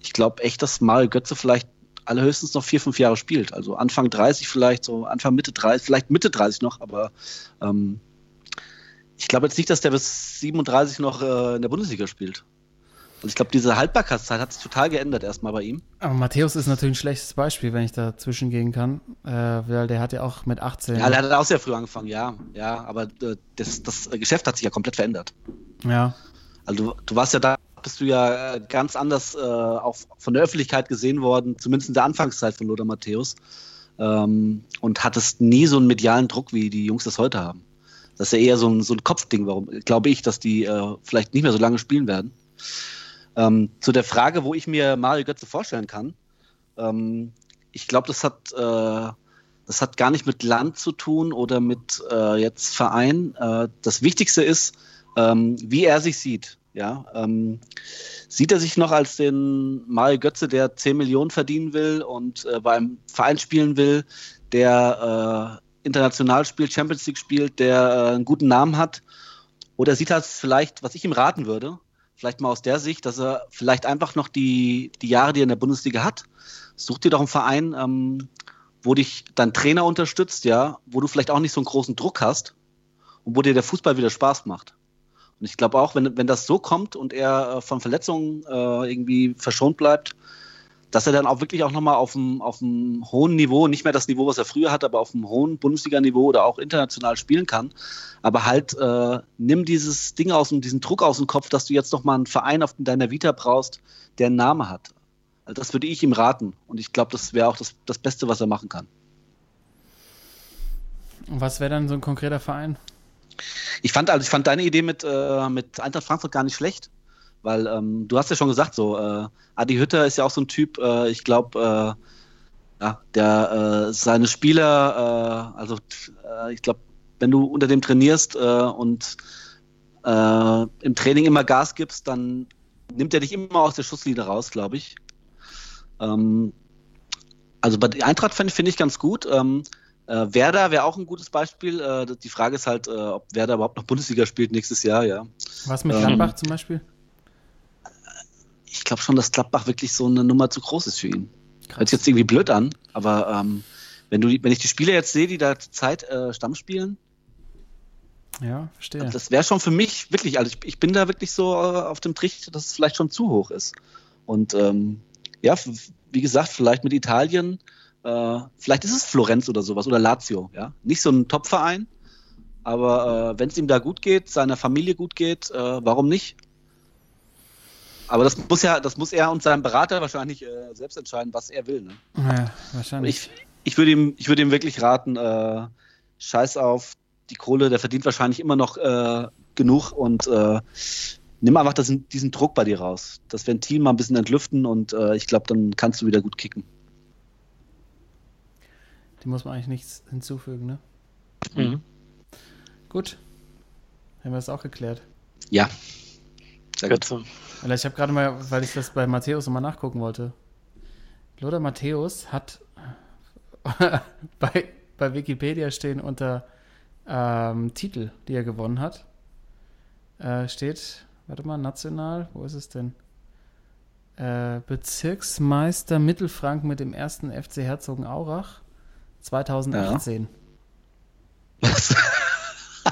ich glaube echt, dass Mario Götze vielleicht allerhöchstens noch vier, fünf Jahre spielt. Also Anfang 30 vielleicht, so Anfang Mitte 30, vielleicht Mitte 30 noch, aber ähm, ich glaube jetzt nicht, dass der bis 37 noch äh, in der Bundesliga spielt. Und ich glaube, diese Haltbarkeitszeit hat sich total geändert erstmal bei ihm. Aber Matthäus ist natürlich ein schlechtes Beispiel, wenn ich dazwischen gehen kann, äh, weil der hat ja auch mit 18. Ja, der hat auch sehr früh angefangen, ja, ja, aber äh, das, das Geschäft hat sich ja komplett verändert. ja. Also du, du warst ja da, bist du ja äh, ganz anders äh, auch von der Öffentlichkeit gesehen worden, zumindest in der Anfangszeit von Lothar Matthäus. Ähm, und hattest nie so einen medialen Druck, wie die Jungs das heute haben. Das ist ja eher so ein, so ein Kopfding, warum glaube ich, dass die äh, vielleicht nicht mehr so lange spielen werden. Ähm, zu der Frage, wo ich mir Mario Götze vorstellen kann, ähm, ich glaube, das hat äh, das hat gar nicht mit Land zu tun oder mit äh, jetzt Verein. Äh, das Wichtigste ist, ähm, wie er sich sieht. Ja, ähm, sieht er sich noch als den Mario Götze, der 10 Millionen verdienen will und äh, beim Verein spielen will, der äh, international spielt, Champions League spielt, der äh, einen guten Namen hat? Oder sieht er es vielleicht, was ich ihm raten würde, vielleicht mal aus der Sicht, dass er vielleicht einfach noch die, die Jahre, die er in der Bundesliga hat, such dir doch einen Verein, ähm, wo dich dein Trainer unterstützt, ja, wo du vielleicht auch nicht so einen großen Druck hast und wo dir der Fußball wieder Spaß macht. Und ich glaube auch, wenn, wenn das so kommt und er äh, von Verletzungen äh, irgendwie verschont bleibt, dass er dann auch wirklich auch nochmal auf einem, auf hohen Niveau, nicht mehr das Niveau, was er früher hatte, aber auf einem hohen Bundesliga-Niveau oder auch international spielen kann. Aber halt, äh, nimm dieses Ding aus dem, diesen Druck aus dem Kopf, dass du jetzt nochmal einen Verein auf deiner Vita brauchst, der einen Namen hat. Also das würde ich ihm raten. Und ich glaube, das wäre auch das, das Beste, was er machen kann. Und was wäre dann so ein konkreter Verein? Ich fand, also ich fand deine Idee mit, äh, mit Eintracht Frankfurt gar nicht schlecht, weil ähm, du hast ja schon gesagt, so äh, Adi Hütter ist ja auch so ein Typ, äh, ich glaube, äh, ja, der äh, seine Spieler, äh, also ich glaube, wenn du unter dem trainierst und im Training immer Gas gibst, dann nimmt er dich immer aus der Schusslinie raus, glaube ich. Ähm, also bei Eintracht finde find ich ganz gut. Ähm, äh, Werder wäre auch ein gutes Beispiel. Äh, die Frage ist halt, äh, ob Werder überhaupt noch Bundesliga spielt nächstes Jahr, ja. Was mit Ähm, Gladbach zum Beispiel? Ich glaube schon, dass Gladbach wirklich so eine Nummer zu groß ist für ihn. Hört sich jetzt irgendwie blöd an, aber ähm, wenn, du, wenn ich die Spieler jetzt sehe, die da zur Zeit äh, Stamm spielen, Ja, verstehe. das wäre schon für mich wirklich, also ich, ich bin da wirklich so äh, auf dem Trichter, dass es vielleicht schon zu hoch ist. Und ähm, ja, wie gesagt, vielleicht mit Italien, äh, vielleicht ist es Florenz oder sowas oder Lazio, ja. Nicht so ein Top-Verein, aber äh, wenn es ihm da gut geht, seiner Familie gut geht, äh, warum nicht? Aber das muss ja, das muss er und sein Berater wahrscheinlich äh, selbst entscheiden, was er will. Ne? ja, wahrscheinlich. Ich, ich würde ihm, ich würde ihm wirklich raten, äh, scheiß auf die Kohle, der verdient wahrscheinlich immer noch äh, genug und nimm einfach das, diesen Druck bei dir raus. Das Ventil mal ein bisschen entlüften und ich glaube, dann kannst du wieder gut kicken. Dem muss man eigentlich nichts hinzufügen, ne? Mhm. Gut. Haben wir das auch geklärt. Ja. Sehr gut. Weil ich habe gerade mal, weil ich das bei Matthäus nochmal nachgucken wollte. Lothar Matthäus hat bei, bei Wikipedia stehen unter ähm, Titel, die er gewonnen hat, äh, steht, warte mal, national, wo ist es denn? Äh, Bezirksmeister Mittelfranken mit dem ersten FC Herzogenaurach 2018.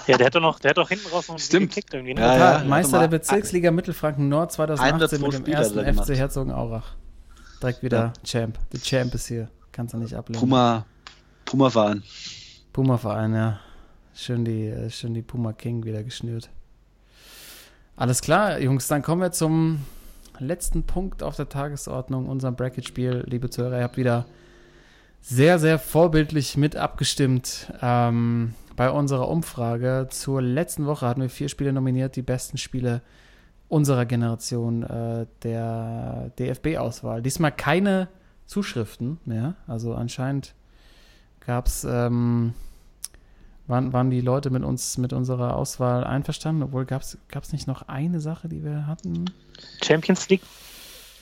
Ja, der hat doch noch, der hat doch hinten raus noch Stimmt. gekickt irgendwie, ne? Ja, ja, Meister der. Bezirksliga Mittelfranken Nord 2018 mit 102 dem Spiele hat ersten er gemacht. FC Herzogenaurach. Direkt wieder Champ. Der Champ ist hier. Kannst du nicht ablehnen. Puma, Puma fahren. Puma-Verein, ja. schön die, schön die Puma King wieder geschnürt. Alles klar, Jungs, dann kommen wir zum letzten Punkt auf der Tagesordnung, unserem Bracket-Spiel. Liebe Zuhörer, ihr habt wieder sehr, sehr vorbildlich mit abgestimmt. Ähm, bei unserer Umfrage zur letzten Woche hatten wir vier Spiele nominiert, die besten Spiele unserer Generation äh, der DFB-Auswahl. Diesmal keine Zuschriften mehr. Also anscheinend gab es, ähm, waren, waren die Leute mit uns, mit unserer Auswahl einverstanden, obwohl gab es nicht noch eine Sache, die wir hatten? Champions League,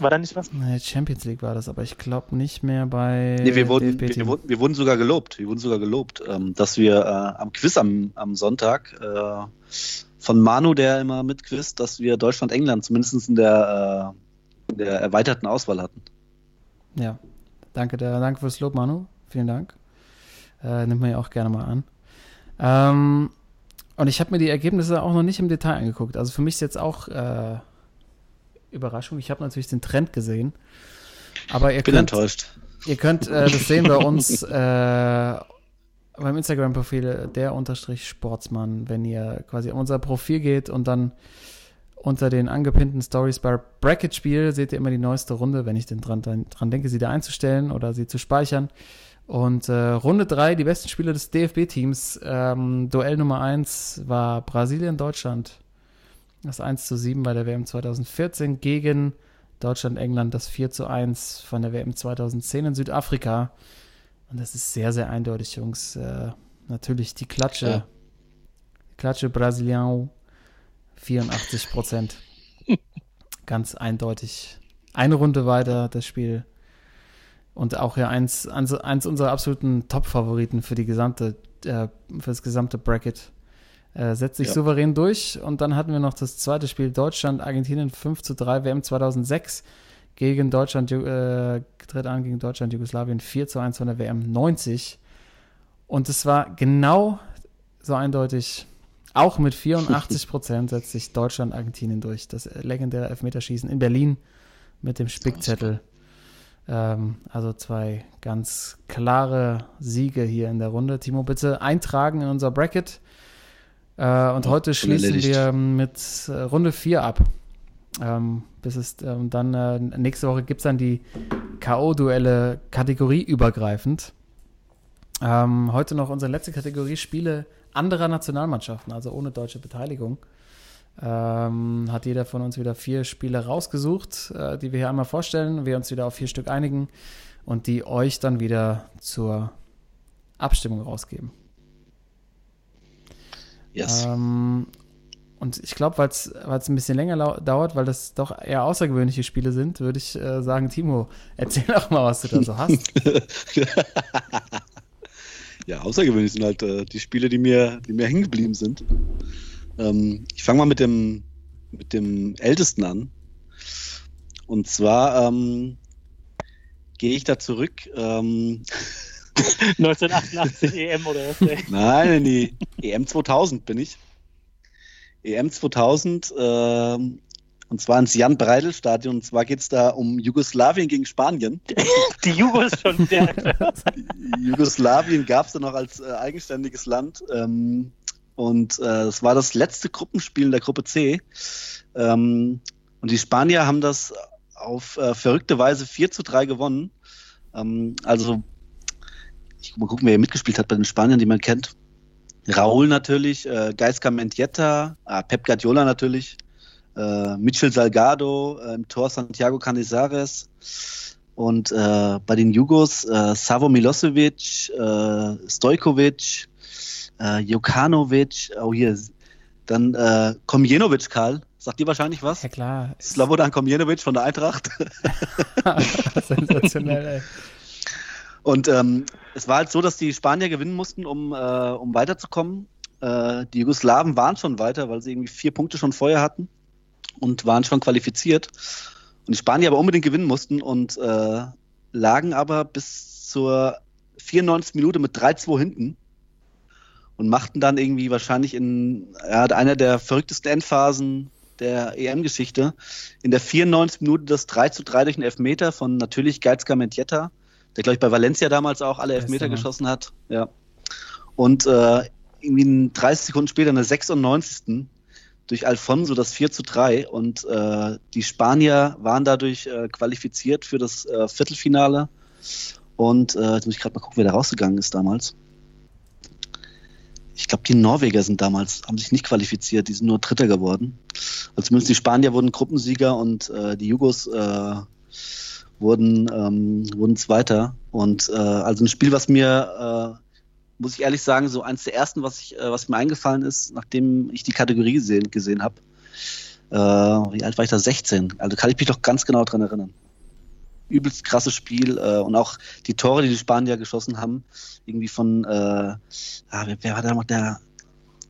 war da nicht was? Nee, Champions League war das, aber ich glaube nicht mehr bei. Nee, wir wurden, wir, wir, wurden, wir wurden sogar gelobt. Wir wurden sogar gelobt, ähm, dass wir äh, am Quiz am, am Sonntag äh, von Manu, der immer mitquizt, dass wir Deutschland-England zumindest in der, äh, in der erweiterten Auswahl hatten. Ja, danke, der, danke fürs Lob, Manu. Vielen Dank. Äh, nimmt man ja auch gerne mal an. Ähm, und ich habe mir die Ergebnisse auch noch nicht im Detail angeguckt. Also für mich ist jetzt auch äh, Überraschung. Ich habe natürlich den Trend gesehen. Aber ihr Bin könnt, enttäuscht. Ihr könnt äh, das sehen bei uns äh, beim Instagram-Profil der Unterstrich Sportsmann, wenn ihr quasi auf unser Profil geht und dann unter den angepinnten Stories bei Bracket Spiel seht ihr immer die neueste Runde, wenn ich denn dran, dran denke, sie da einzustellen oder sie zu speichern. Und äh, Runde 3, die besten Spieler des DFB-Teams. Ähm, Duell Nummer 1 war Brasilien-Deutschland. Das 1 zu 7 bei der WM 2014 gegen Deutschland-England. Das 4 zu 1 von der WM 2010 in Südafrika. Und das ist sehr, sehr eindeutig, Jungs. Äh, natürlich die Klatsche. Ja. Die Klatsche Brasiliano 84 Prozent. Ganz eindeutig. Eine Runde weiter, das Spiel. Und auch ja eins, eins unserer absoluten Top-Favoriten für die gesamte, äh, für das gesamte Bracket. Äh, setzt sich ja. souverän durch. Und dann hatten wir noch das zweite Spiel Deutschland, Argentinien 5 zu 3, WM 2006 gegen Deutschland, äh, tritt an gegen Deutschland, Jugoslawien 4 zu 1 von der WM 90. Und es war genau so eindeutig auch mit 84 Prozent setzt sich Deutschland Argentinien durch. Das legendäre Elfmeterschießen in Berlin mit dem Spickzettel. Ähm, also zwei ganz klare Siege hier in der Runde. Timo, bitte eintragen in unser Bracket. Äh, und heute schließen wir mit äh, Runde 4 ab. Ähm, bis es ähm, dann äh, nächste Woche gibt es dann die K.O.-Duelle kategorieübergreifend. Ähm, heute noch unsere letzte Kategorie Spiele anderer Nationalmannschaften, also ohne deutsche Beteiligung. Ähm, hat jeder von uns wieder vier Spiele rausgesucht, äh, die wir hier einmal vorstellen, wir uns wieder auf vier Stück einigen und die euch dann wieder zur Abstimmung rausgeben. Yes. Ähm, und ich glaube, weil es ein bisschen länger dauert, weil das doch eher außergewöhnliche Spiele sind, würde ich äh, sagen, Timo, erzähl doch mal, was du da so hast. ja, außergewöhnlich sind halt äh, die Spiele, die mir, die mir hängen geblieben sind. Ähm, ich fange mal mit dem, mit dem Ältesten an. Und zwar ähm, gehe ich da zurück. Ähm, 1988 EM oder was? Ey? Nein, die EM 2000 bin ich. EM 2000 ähm, und zwar ins Jan-Breidel-Stadion. Und zwar geht es da um Jugoslawien gegen Spanien. Die Jugos schon der. Jugoslawien gab es da noch als äh, eigenständiges Land. Ähm, und es äh, war das letzte Gruppenspiel in der Gruppe C. Ähm, und die Spanier haben das auf äh, verrückte Weise 4 zu 3 gewonnen. Ähm, also, ich mal gucken, wer mitgespielt hat bei den Spaniern, die man kennt. Raúl natürlich, äh, Gaisca Mendieta, äh, Pep Guardiola natürlich, äh, Mitchell Salgado, äh, im Tor Santiago Canizares und äh, bei den Jugos äh, Savo Milosevic, äh, Stojkovic, äh, Jokanovic, oh hier, dann äh, Komjenovic, Karl. Sagt dir wahrscheinlich was? Ja, klar. Slobodan Komjenovic von der Eintracht. Sensationell, ey. Und ähm, es war halt so, dass die Spanier gewinnen mussten, um, äh, um weiterzukommen. Äh, die Jugoslawen waren schon weiter, weil sie irgendwie vier Punkte schon vorher hatten und waren schon qualifiziert. Und die Spanier aber unbedingt gewinnen mussten und äh, lagen aber bis zur 94. Minute mit 3-2 hinten und machten dann irgendwie wahrscheinlich in ja, einer der verrücktesten Endphasen der EM-Geschichte in der 94. Minute das 3 zu 3 durch einen Elfmeter von natürlich Geizka Mentietta, der glaube ich bei Valencia damals auch alle Elfmeter geschossen hat. Ja. Und äh, irgendwie 30 Sekunden später in der 96. durch Alfonso das 4 zu 3 und äh, die Spanier waren dadurch äh, qualifiziert für das äh, Viertelfinale und äh, jetzt muss ich gerade mal gucken, wer da rausgegangen ist damals. Ich glaube, die Norweger sind damals, haben sich nicht qualifiziert, die sind nur Dritter geworden. Also zumindest die Spanier wurden Gruppensieger und äh, die Jugos äh, wurden, ähm, wurden Zweiter. Und äh, also ein Spiel, was mir, äh, muss ich ehrlich sagen, so eins der ersten, was, ich, äh, was mir eingefallen ist, nachdem ich die Kategorie gesehen, gesehen habe. Äh, wie alt war ich da? 16. Also kann ich mich doch ganz genau dran erinnern. Übelst krasses Spiel äh, und auch die Tore, die die Spanier geschossen haben, irgendwie von, äh, ah, wer, wer war da noch der,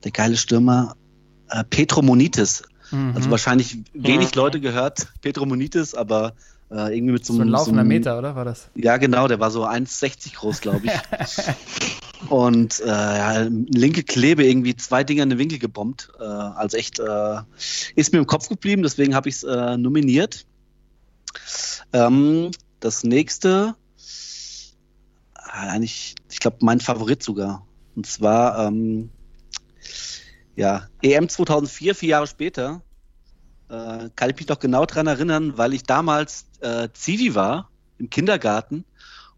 der geile Stürmer? Petro Monitis. Mhm. Also wahrscheinlich wenig. Leute gehört, Petro Monitis, aber äh, irgendwie mit so, so ein einem- laufender einem- Meter, oder? War das? Ja, genau, der war so 1,60 groß, glaube ich. Und äh, ja, linke Klebe irgendwie zwei Dinger in den Winkel gebombt. Äh, also echt, äh, ist mir im Kopf geblieben, deswegen habe ich es äh, nominiert. Ähm, das nächste, äh, eigentlich, ich glaube, mein Favorit sogar. Und zwar, ähm, ja, EM 2004, vier Jahre später. Äh, kann ich mich noch genau dran erinnern, weil ich damals äh, Zivi war im Kindergarten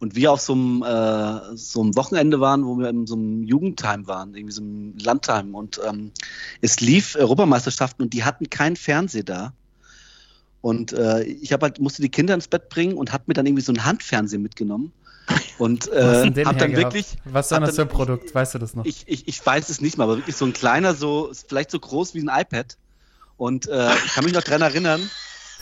und wir auf so einem, äh, so einem Wochenende waren, wo wir in so einem Jugendheim waren, irgendwie so einem Landheim. Und ähm, es lief Europameisterschaften und die hatten kein Fernseh da. Und äh, ich hab halt, musste die Kinder ins Bett bringen und hab mir dann irgendwie so ein Handfernsehen mitgenommen. Und äh, hab dann wirklich, Was war das für ein Produkt? Weißt du das noch? ich, ich, ich weiß es nicht mal, aber wirklich so ein kleiner, so vielleicht so groß wie ein iPad. Und äh, ich kann mich noch dran erinnern,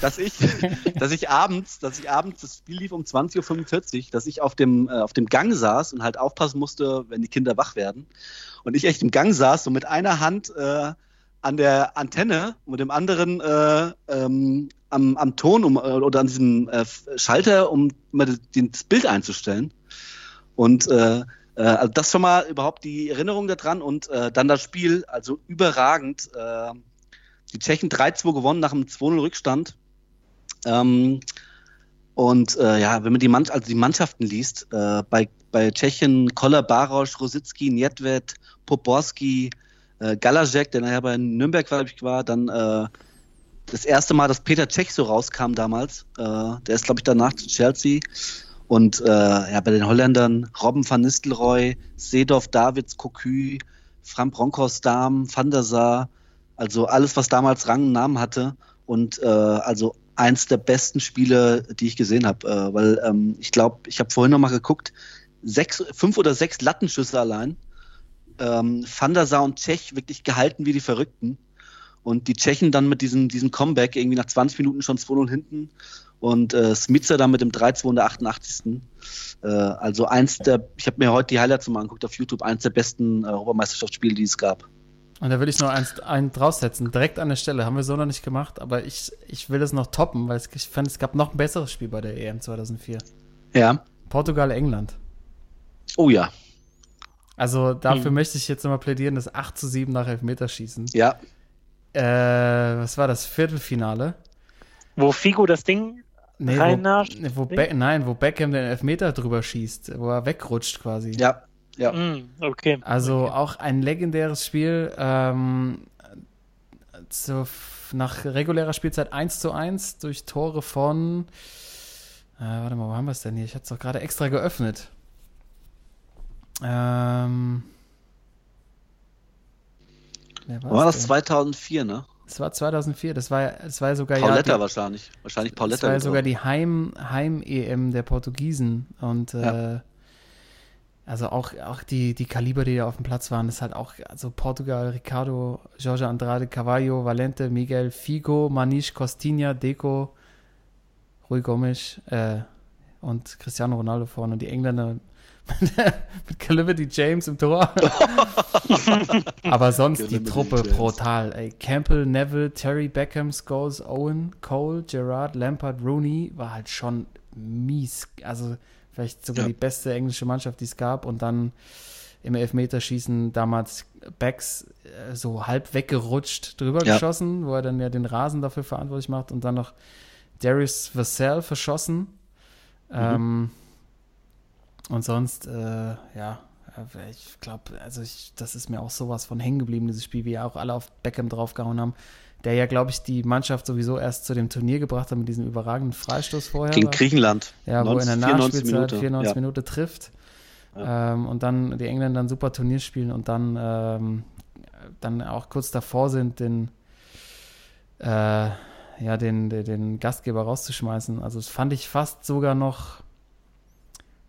dass ich, dass ich abends, dass ich abends, das Spiel lief um 20.45 Uhr, dass ich auf dem, äh, auf dem Gang saß und halt aufpassen musste, wenn die Kinder wach werden. Und ich echt im Gang saß, so mit einer Hand äh, an der Antenne und mit dem anderen äh, ähm, am, am Ton um, äh, oder an diesem äh, Schalter, um immer das, Bild einzustellen. Und äh, äh, also das schon mal überhaupt die Erinnerung daran und äh, dann das Spiel, also überragend. Die Tschechen 3-2 gewonnen nach einem 2-0 Rückstand. Ähm, und äh, ja, wenn man die, Mann also die Mannschaften liest, äh, bei, bei Tschechien Koller, Barosch, Rosicki, Niedved, Poborski, äh, Galajek, der nachher bei Nürnberg glaub ich, war, dann äh, das erste Mal, dass Peter Cech so rauskam damals. Äh, der ist, glaube ich, danach zu Chelsea. Und äh, ja, bei den Holländern Robben van Nistelrooy, Seedorf, Davids, Cocu, Frank Bronkhorst, Dahm, Van der Sar, also alles, was damals Rang und Namen hatte. Und äh, also eins der besten Spiele, die ich gesehen habe. Äh, weil ähm, ich glaube, ich habe vorhin noch mal geguckt, sechs, fünf oder sechs Lattenschüsse allein. Ähm, Van der Sar und Tschech wirklich gehalten wie die Verrückten. Und die Tschechen dann mit diesem, diesem Comeback irgendwie nach 20 Minuten schon 2-0 hinten. Und äh, Smitzer dann mit dem 3-2 in der 88. Äh, also eins der, ich habe mir heute die Highlights mal angeguckt auf YouTube, eins der besten äh, Europameisterschaftsspiele, die es gab. Und da will ich noch eins, einen draufsetzen, direkt an der Stelle. Haben wir so noch nicht gemacht, aber ich, ich will das noch toppen, weil es, ich fand, es gab noch ein besseres Spiel bei der EM 2004. Ja. Portugal-England. Oh ja. Also dafür Hm. möchte ich jetzt nochmal plädieren, das 8 zu 7 nach Elfmeterschießen. Ja. Äh, was war das? Viertelfinale? Wo Figo das Ding Nee, reinnascht. wo, wo Be nein, wo Beckham den Elfmeter drüber schießt, wo er wegrutscht quasi. Ja. Ja. Mm, okay. Also okay. auch ein legendäres Spiel. Ähm, so f- nach regulärer Spielzeit 1 zu 1 durch Tore von. Äh, warte mal, wo haben wir es denn hier? Ich hatte es doch gerade extra geöffnet. Ähm, War das denn? 2004, ne? Das war 2004. Das war, das war sogar Pauletta ja, die, wahrscheinlich. Wahrscheinlich das Pauletta. war ja mit sogar drauf. die Heim, Heim-EM der Portugiesen. Und Ja. äh, also auch, auch die, die Kaliber, die da auf dem Platz waren, ist halt auch, also Portugal, Ricardo, Jorge Andrade, Cavallo, Valente, Miguel, Figo, Maniche, Costinha, Deco, Rui Gomes äh, und Cristiano Ronaldo vorne und die Engländer mit Calamity James im Tor. Aber sonst die Truppe James. brutal. Ey. Campbell, Neville, Terry, Beckham, Scholes, Owen, Cole, Gerard, Lampard, Rooney war halt schon mies. Also vielleicht sogar Ja. die beste englische Mannschaft, die es gab. Und dann im Elfmeterschießen damals Becks äh, so halb weggerutscht drüber Ja. geschossen, wo er dann ja den Rasen dafür verantwortlich macht und dann noch Darius Vassell verschossen. Mhm. Ähm, und sonst, äh, ja, ich glaube, also ich, das ist mir auch sowas von hängen geblieben, dieses Spiel, wie ja auch alle auf Beckham draufgehauen haben, der ja, glaube ich, die Mannschaft sowieso erst zu dem Turnier gebracht hat mit diesem überragenden Freistoß vorher. Gegen Griechenland. Ja, wo in der 94 Nachspielzeit Minute. 94 Ja. Minuten trifft. Ähm, und dann die Engländer ein super Turnier spielen und dann, ähm, dann auch kurz davor sind, den, äh, ja, den, den, den Gastgeber rauszuschmeißen. Also das fand ich fast sogar noch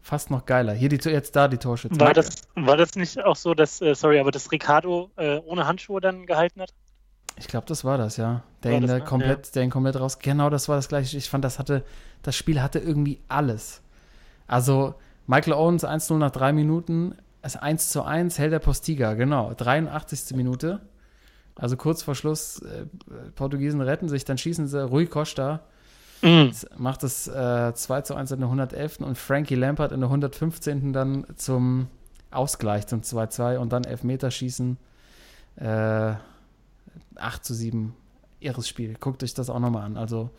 fast noch geiler. Hier die, jetzt da die Torschütze. War das, war das nicht auch so, dass, äh, sorry, aber dass Ricardo äh, ohne Handschuhe dann gehalten hat? Ich glaube, das war das, ja. Der War das, da ne? komplett, der ihn komplett raus. Genau, das war das gleiche. Ich fand, das hatte, das Spiel hatte irgendwie alles. Also, Michael Owens 1-0 nach drei Minuten, das 1 zu 1 hält der Postiga, genau. 83. Minute. Also kurz vor Schluss, äh, Portugiesen retten sich, dann schießen sie Rui Costa, Mhm. macht es äh, 2 zu 1 in der 111. und Frankie Lampard in der 115. dann zum Ausgleich zum 2-2 und dann Elfmeterschießen. Äh, 8 zu 7. Irres Spiel. Guckt euch das auch nochmal an. Also,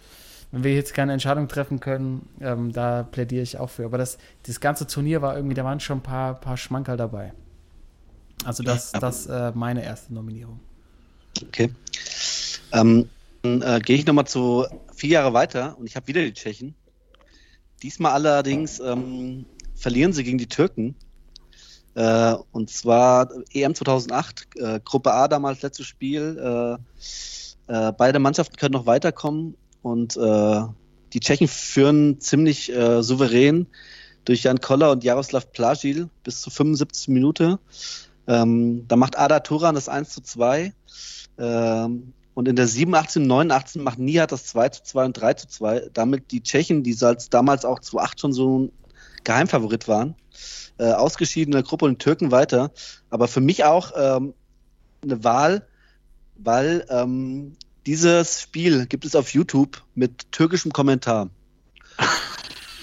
wenn wir jetzt keine Entscheidung treffen können, ähm, da plädiere ich auch für. Aber das, das ganze Turnier war irgendwie, da waren schon ein paar, paar Schmankerl dabei. Also, das, das äh, meine erste Nominierung. Okay. Ähm, dann äh, gehe ich nochmal zu vier Jahre weiter und ich habe wieder die Tschechen. Diesmal allerdings ähm, verlieren sie gegen die Türken. Äh, und zwar EM 2008, äh, Gruppe A damals letztes Spiel. Äh, äh, beide Mannschaften können noch weiterkommen und äh, die Tschechen führen ziemlich äh, souverän durch Jan Koller und Jaroslav Plagil bis zur 75. Minute. Ähm, da macht Ada Turan das 1 zu 2. Ähm, und in der 87 und 89 macht Nihat das 2 zu 2 und 3 zu 2. Damit die Tschechen, die als damals auch 2008 schon so Geheimfavorit waren, äh, ausgeschieden in der Gruppe und Türken weiter. Aber für mich auch ähm, eine Wahl, weil ähm, dieses Spiel gibt es auf YouTube mit türkischem Kommentar.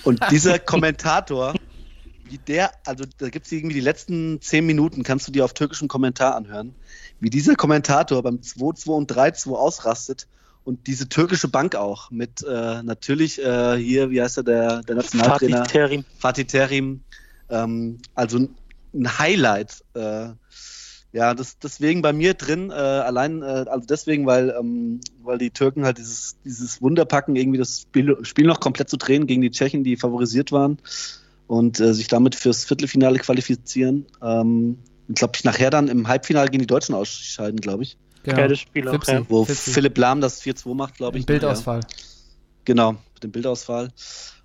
Und dieser Kommentator, wie der, also da gibt es irgendwie die letzten zehn Minuten, kannst du dir auf türkischem Kommentar anhören, wie dieser Kommentator beim 2-2 und 3-2 ausrastet und diese türkische Bank auch mit äh, natürlich äh, hier, wie heißt er, der, der Nationaltrainer Fatih Terim. Fatih Terim, ähm, also ein- Highlight. Äh, ja, das, deswegen bei mir drin, äh, allein, äh, also deswegen, weil, ähm, weil die Türken halt dieses, dieses Wunder packen, irgendwie das Spiel, Spiel noch komplett zu drehen gegen die Tschechen, die favorisiert waren und äh, sich damit fürs Viertelfinale qualifizieren. Ähm, glaube ich, nachher dann im Halbfinale gegen die Deutschen ausscheiden, glaube ich. Geiles Spiel auch, Fipsi, ja. Wo Fipsi. Philipp Lahm das 4-2 macht, glaube ich. Ein Bildausfall. Genau, mit dem Bildausfall.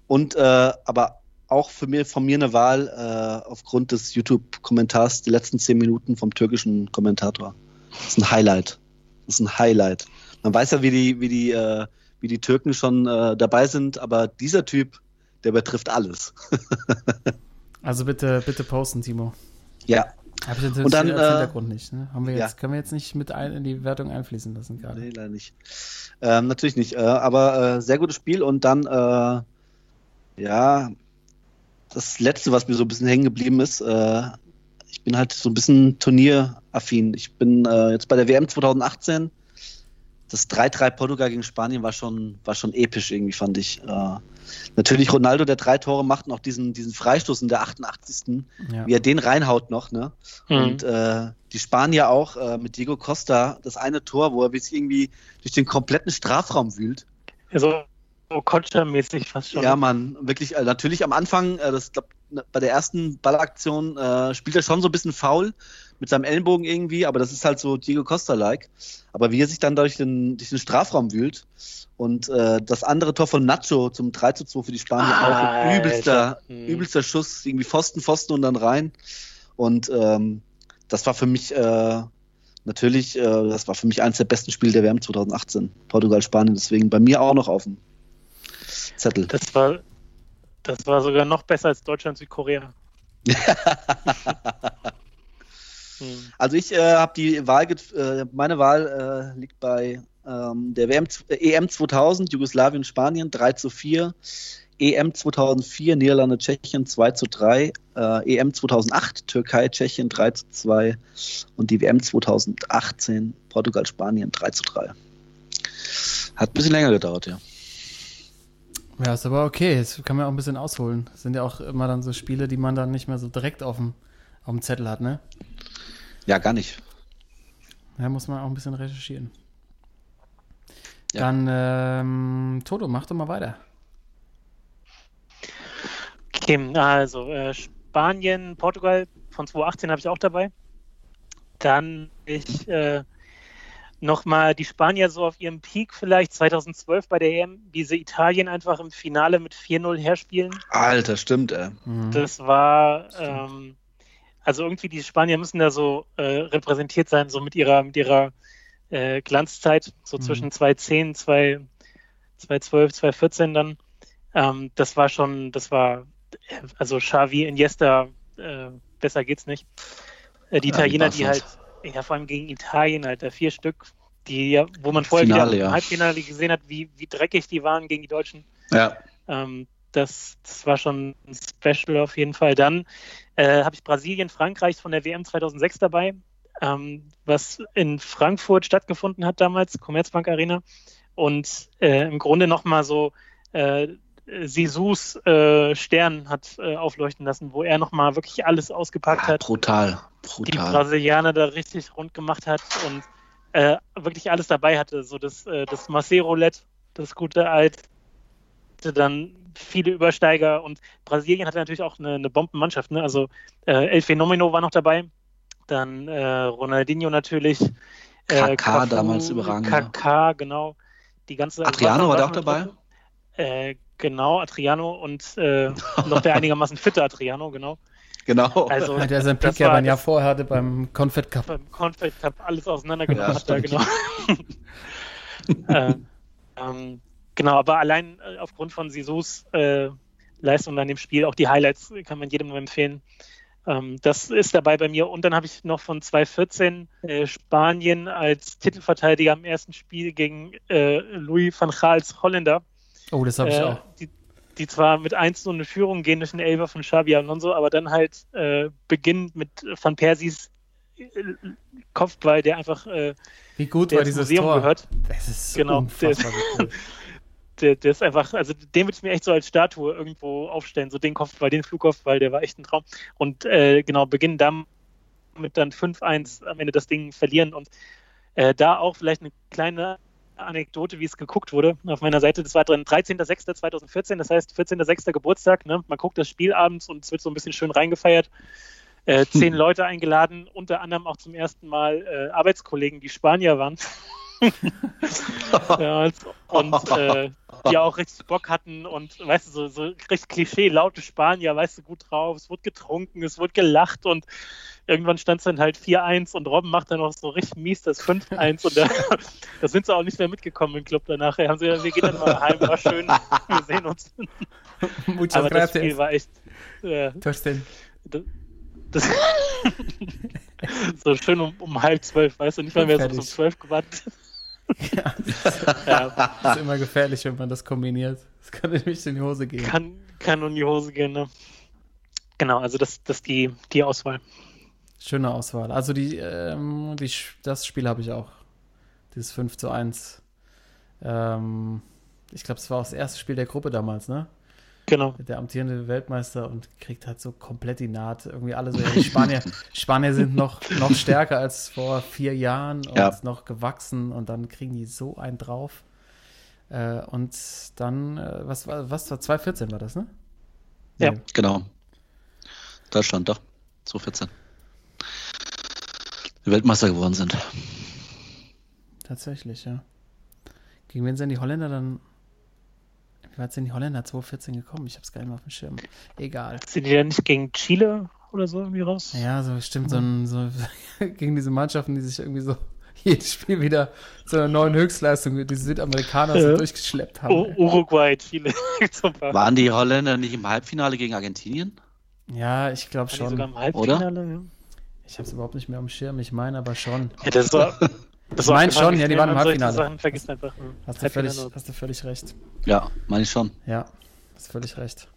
Und äh, aber auch für mir, von mir eine Wahl äh, aufgrund des YouTube-Kommentars, die letzten zehn Minuten vom türkischen Kommentator. Das ist ein Highlight. Das ist ein Highlight. Man weiß ja, wie die, wie die, äh, wie die Türken schon äh, dabei sind, aber dieser Typ, der übertrifft alles. Also bitte, bitte posten, Timo. Ja, Ich jetzt Und dann, äh, Hintergrund nicht. Ne? Haben wir ja. jetzt, können wir jetzt nicht mit ein, in die Wertung einfließen lassen gerade. Nee, leider nicht. Ähm, natürlich nicht. Äh, aber äh, sehr gutes Spiel und dann, äh, ja, das letzte, was mir so ein bisschen hängen geblieben ist, äh, ich bin halt so ein bisschen turnieraffin. Ich bin äh, jetzt bei der WM 2018. Das 3-3 Portugal gegen Spanien war schon, war schon episch irgendwie, fand ich. Äh, natürlich Ronaldo, der drei Tore macht, noch diesen, diesen Freistoß in der 88. Ja. Wie er den reinhaut noch, ne? Mhm. Und äh, die Spanier auch äh, mit Diego Costa, das eine Tor, wo er sich irgendwie durch den kompletten Strafraum wühlt. Also so Kotscher-mäßig fast schon. Ja, Mann, wirklich, äh, natürlich am Anfang, äh, das glaub, ne, bei der ersten Ballaktion äh, spielt er schon so ein bisschen faul mit seinem Ellenbogen irgendwie, aber das ist halt so Diego Costa-like. Aber wie er sich dann durch den, durch den Strafraum wühlt und äh, das andere Tor von Nacho zum 3 zu 2 für die Spanier auch ein Alter. übelster, Mhm. übelster Schuss, irgendwie Pfosten, Pfosten und dann rein. Und ähm, das war für mich äh, natürlich, äh, das war für mich eines der besten Spiele der WM 2018. Portugal, Spanien, deswegen bei mir auch noch auf dem Zettel. Das war, das war sogar noch besser als Deutschland, Südkorea. Hm. Also ich äh, habe die Wahl, get- äh, meine Wahl äh, liegt bei ähm, der WM, äh, EM 2000, Jugoslawien, Spanien 3 zu 4, EM 2004, Niederlande, Tschechien 2 zu 3, äh, EM 2008, Türkei, Tschechien 3 zu 2 und die WM 2018, Portugal, Spanien 3 zu 3. Hat ein bisschen länger gedauert, ja. Ja, ist aber okay. Jetzt kann man auch ein bisschen ausholen. Das sind ja auch immer dann so Spiele, die man dann nicht mehr so direkt auf dem, auf dem Zettel hat, ne? Ja, gar nicht. Da muss man auch ein bisschen recherchieren. Ja. Dann, ähm, Toto, mach doch mal weiter. Okay, also äh, Spanien, Portugal von 2018 habe ich auch dabei. Dann ich äh, nochmal die Spanier so auf ihrem Peak vielleicht 2012 bei der EM, wie sie Italien einfach im Finale mit 4-0 herspielen. Alter, stimmt, ey. Mhm. Das war, ähm, also irgendwie die Spanier müssen da so äh, repräsentiert sein, so mit ihrer, mit ihrer äh, Glanzzeit, so Mhm. zwischen 2010, 2 2012, 2014 dann. Ähm, das war schon, das war, äh, also Xavi, Iniesta, äh, besser geht's nicht. Äh, die Ja, Italiener, die die halt, ja vor allem gegen Italien halt, vier Stück, die ja, wo man vorher Finale, wieder im ja. Halbfinale gesehen hat, wie, wie dreckig die waren gegen die Deutschen. Ja. Ähm, das, das war schon ein Special auf jeden Fall. Dann äh, habe ich Brasilien, Frankreich von der WM 2006 dabei, ähm, was in Frankfurt stattgefunden hat damals, Commerzbank Arena. Und äh, im Grunde nochmal so äh, Sisus äh, Stern hat äh, aufleuchten lassen, wo er nochmal wirklich alles ausgepackt Ah, hat brutal. die Brutal. Brasilianer da richtig rund gemacht hat und äh, wirklich alles dabei hatte. So das, äh, das Macero-Roulette, das gute alte, dann viele Übersteiger und Brasilien hatte natürlich auch eine, eine Bombenmannschaft. Ne? Also äh, El Fenomeno war noch dabei, dann äh, Ronaldinho natürlich. Kaká Cafu, damals überragend, Kaká, genau. Die ganze Adriano war da auch dabei? Äh, genau, Adriano und äh, noch der einigermaßen fitte Adriano, genau. Genau. Also, Ja, der sein Pick ja ein Jahr vorher hatte beim Confed Cup. beim Confed Cup alles auseinandergenommen Ja, hat, da genau. äh, ähm, genau, aber allein äh, aufgrund von Sisus äh, Leistung an dem Spiel, auch die Highlights kann man jedem nur empfehlen. Ähm, das ist dabei bei mir. Und dann habe ich noch von 2014 äh, Spanien als Titelverteidiger im ersten Spiel gegen äh, Louis van Gaals Holländer. Oh, das habe ich Äh, auch. Die, die zwar mit 1 so eine Führung gehen durch den Elfer von Xabi Alonso, aber dann halt äh, beginnend mit Van Persies äh, Kopfball, der einfach äh, Wie gut der war dieses Museum Tor? gehört. Das ist Genau, unfassbar cool. Der, der ist einfach, also den würde ich mir echt so als Statue irgendwo aufstellen, so den Kopfball, den Flugkopfball, der war echt ein Traum. Und äh, genau, beginnen damit dann 5-1 am Ende das Ding verlieren und äh, da auch vielleicht eine kleine Anekdote, wie es geguckt wurde auf meiner Seite. Das war drin 13.06.2014, das heißt 14.06. Geburtstag. Ne? Man guckt das Spiel abends und es wird so ein bisschen schön reingefeiert. Äh, zehn Leute eingeladen, unter anderem auch zum ersten Mal äh, Arbeitskollegen, die Spanier waren. Ja, und und äh, die auch richtig Bock hatten und weißt du, so, so richtig Klischee, laute Spanier, weißt du, gut drauf, es wurde getrunken, es wurde gelacht und irgendwann stand es dann halt 4-1 und Robben macht dann noch so richtig mies das 5-1 und da, da sind sie auch nicht mehr mitgekommen im Club danach. Haben sie gesagt, wir gehen dann mal heim, war schön, wir sehen uns. Muchas Aber das Spiel gracias. war echt äh, Torsten. das, so schön um, um halb zwölf, weißt du, nicht mal mehr so um zwölf gewartet. Ja, Ja, das ist immer gefährlich, wenn man das kombiniert. Das kann nämlich in die Hose gehen. kann, kann in die Hose gehen, ne? Genau, also das, das die, die Auswahl. Schöne Auswahl. Also die, ähm, die, das Spiel habe ich auch. Dieses 5 zu 1. Ähm, ich glaube, es war auch das erste Spiel der Gruppe damals, ne? Genau. Der amtierende Weltmeister und kriegt halt so komplett die Naht. Irgendwie alle so, ja, die Spanier, Spanier sind noch, noch stärker als vor vier Jahren und Ja. noch gewachsen und dann kriegen die so einen drauf. Äh, und dann, äh, was war, was war, 2014 war das, ne? Ja. Nee. Genau. Deutschland, doch. 2014. Die Weltmeister geworden sind. Tatsächlich, ja. Gegen wen sind die Holländer dann? Wie weit sind die Holländer 2014 gekommen? Ich habe es gar nicht mehr auf dem Schirm. Egal. Sind die denn nicht gegen Chile oder so irgendwie raus? Ja, so stimmt, so, ein, so gegen diese Mannschaften, die sich irgendwie so jedes Spiel wieder zu einer neuen Höchstleistung, die Südamerikaner so Ja. durchgeschleppt haben. U Uruguay, Chile. Super. Waren die Holländer nicht im Halbfinale gegen Argentinien? Ja, ich glaube die sogar schon. im Halbfinale? Ja. Ich habe es überhaupt nicht mehr am Schirm, ich meine aber schon. Ja, das war. Das Ich mein schon, ja, die waren im Halbfinale. Sachen vergisst einfach. hm. Hast du, völlig, hast du völlig recht. Ja, meine ich schon. Ja, hast völlig recht.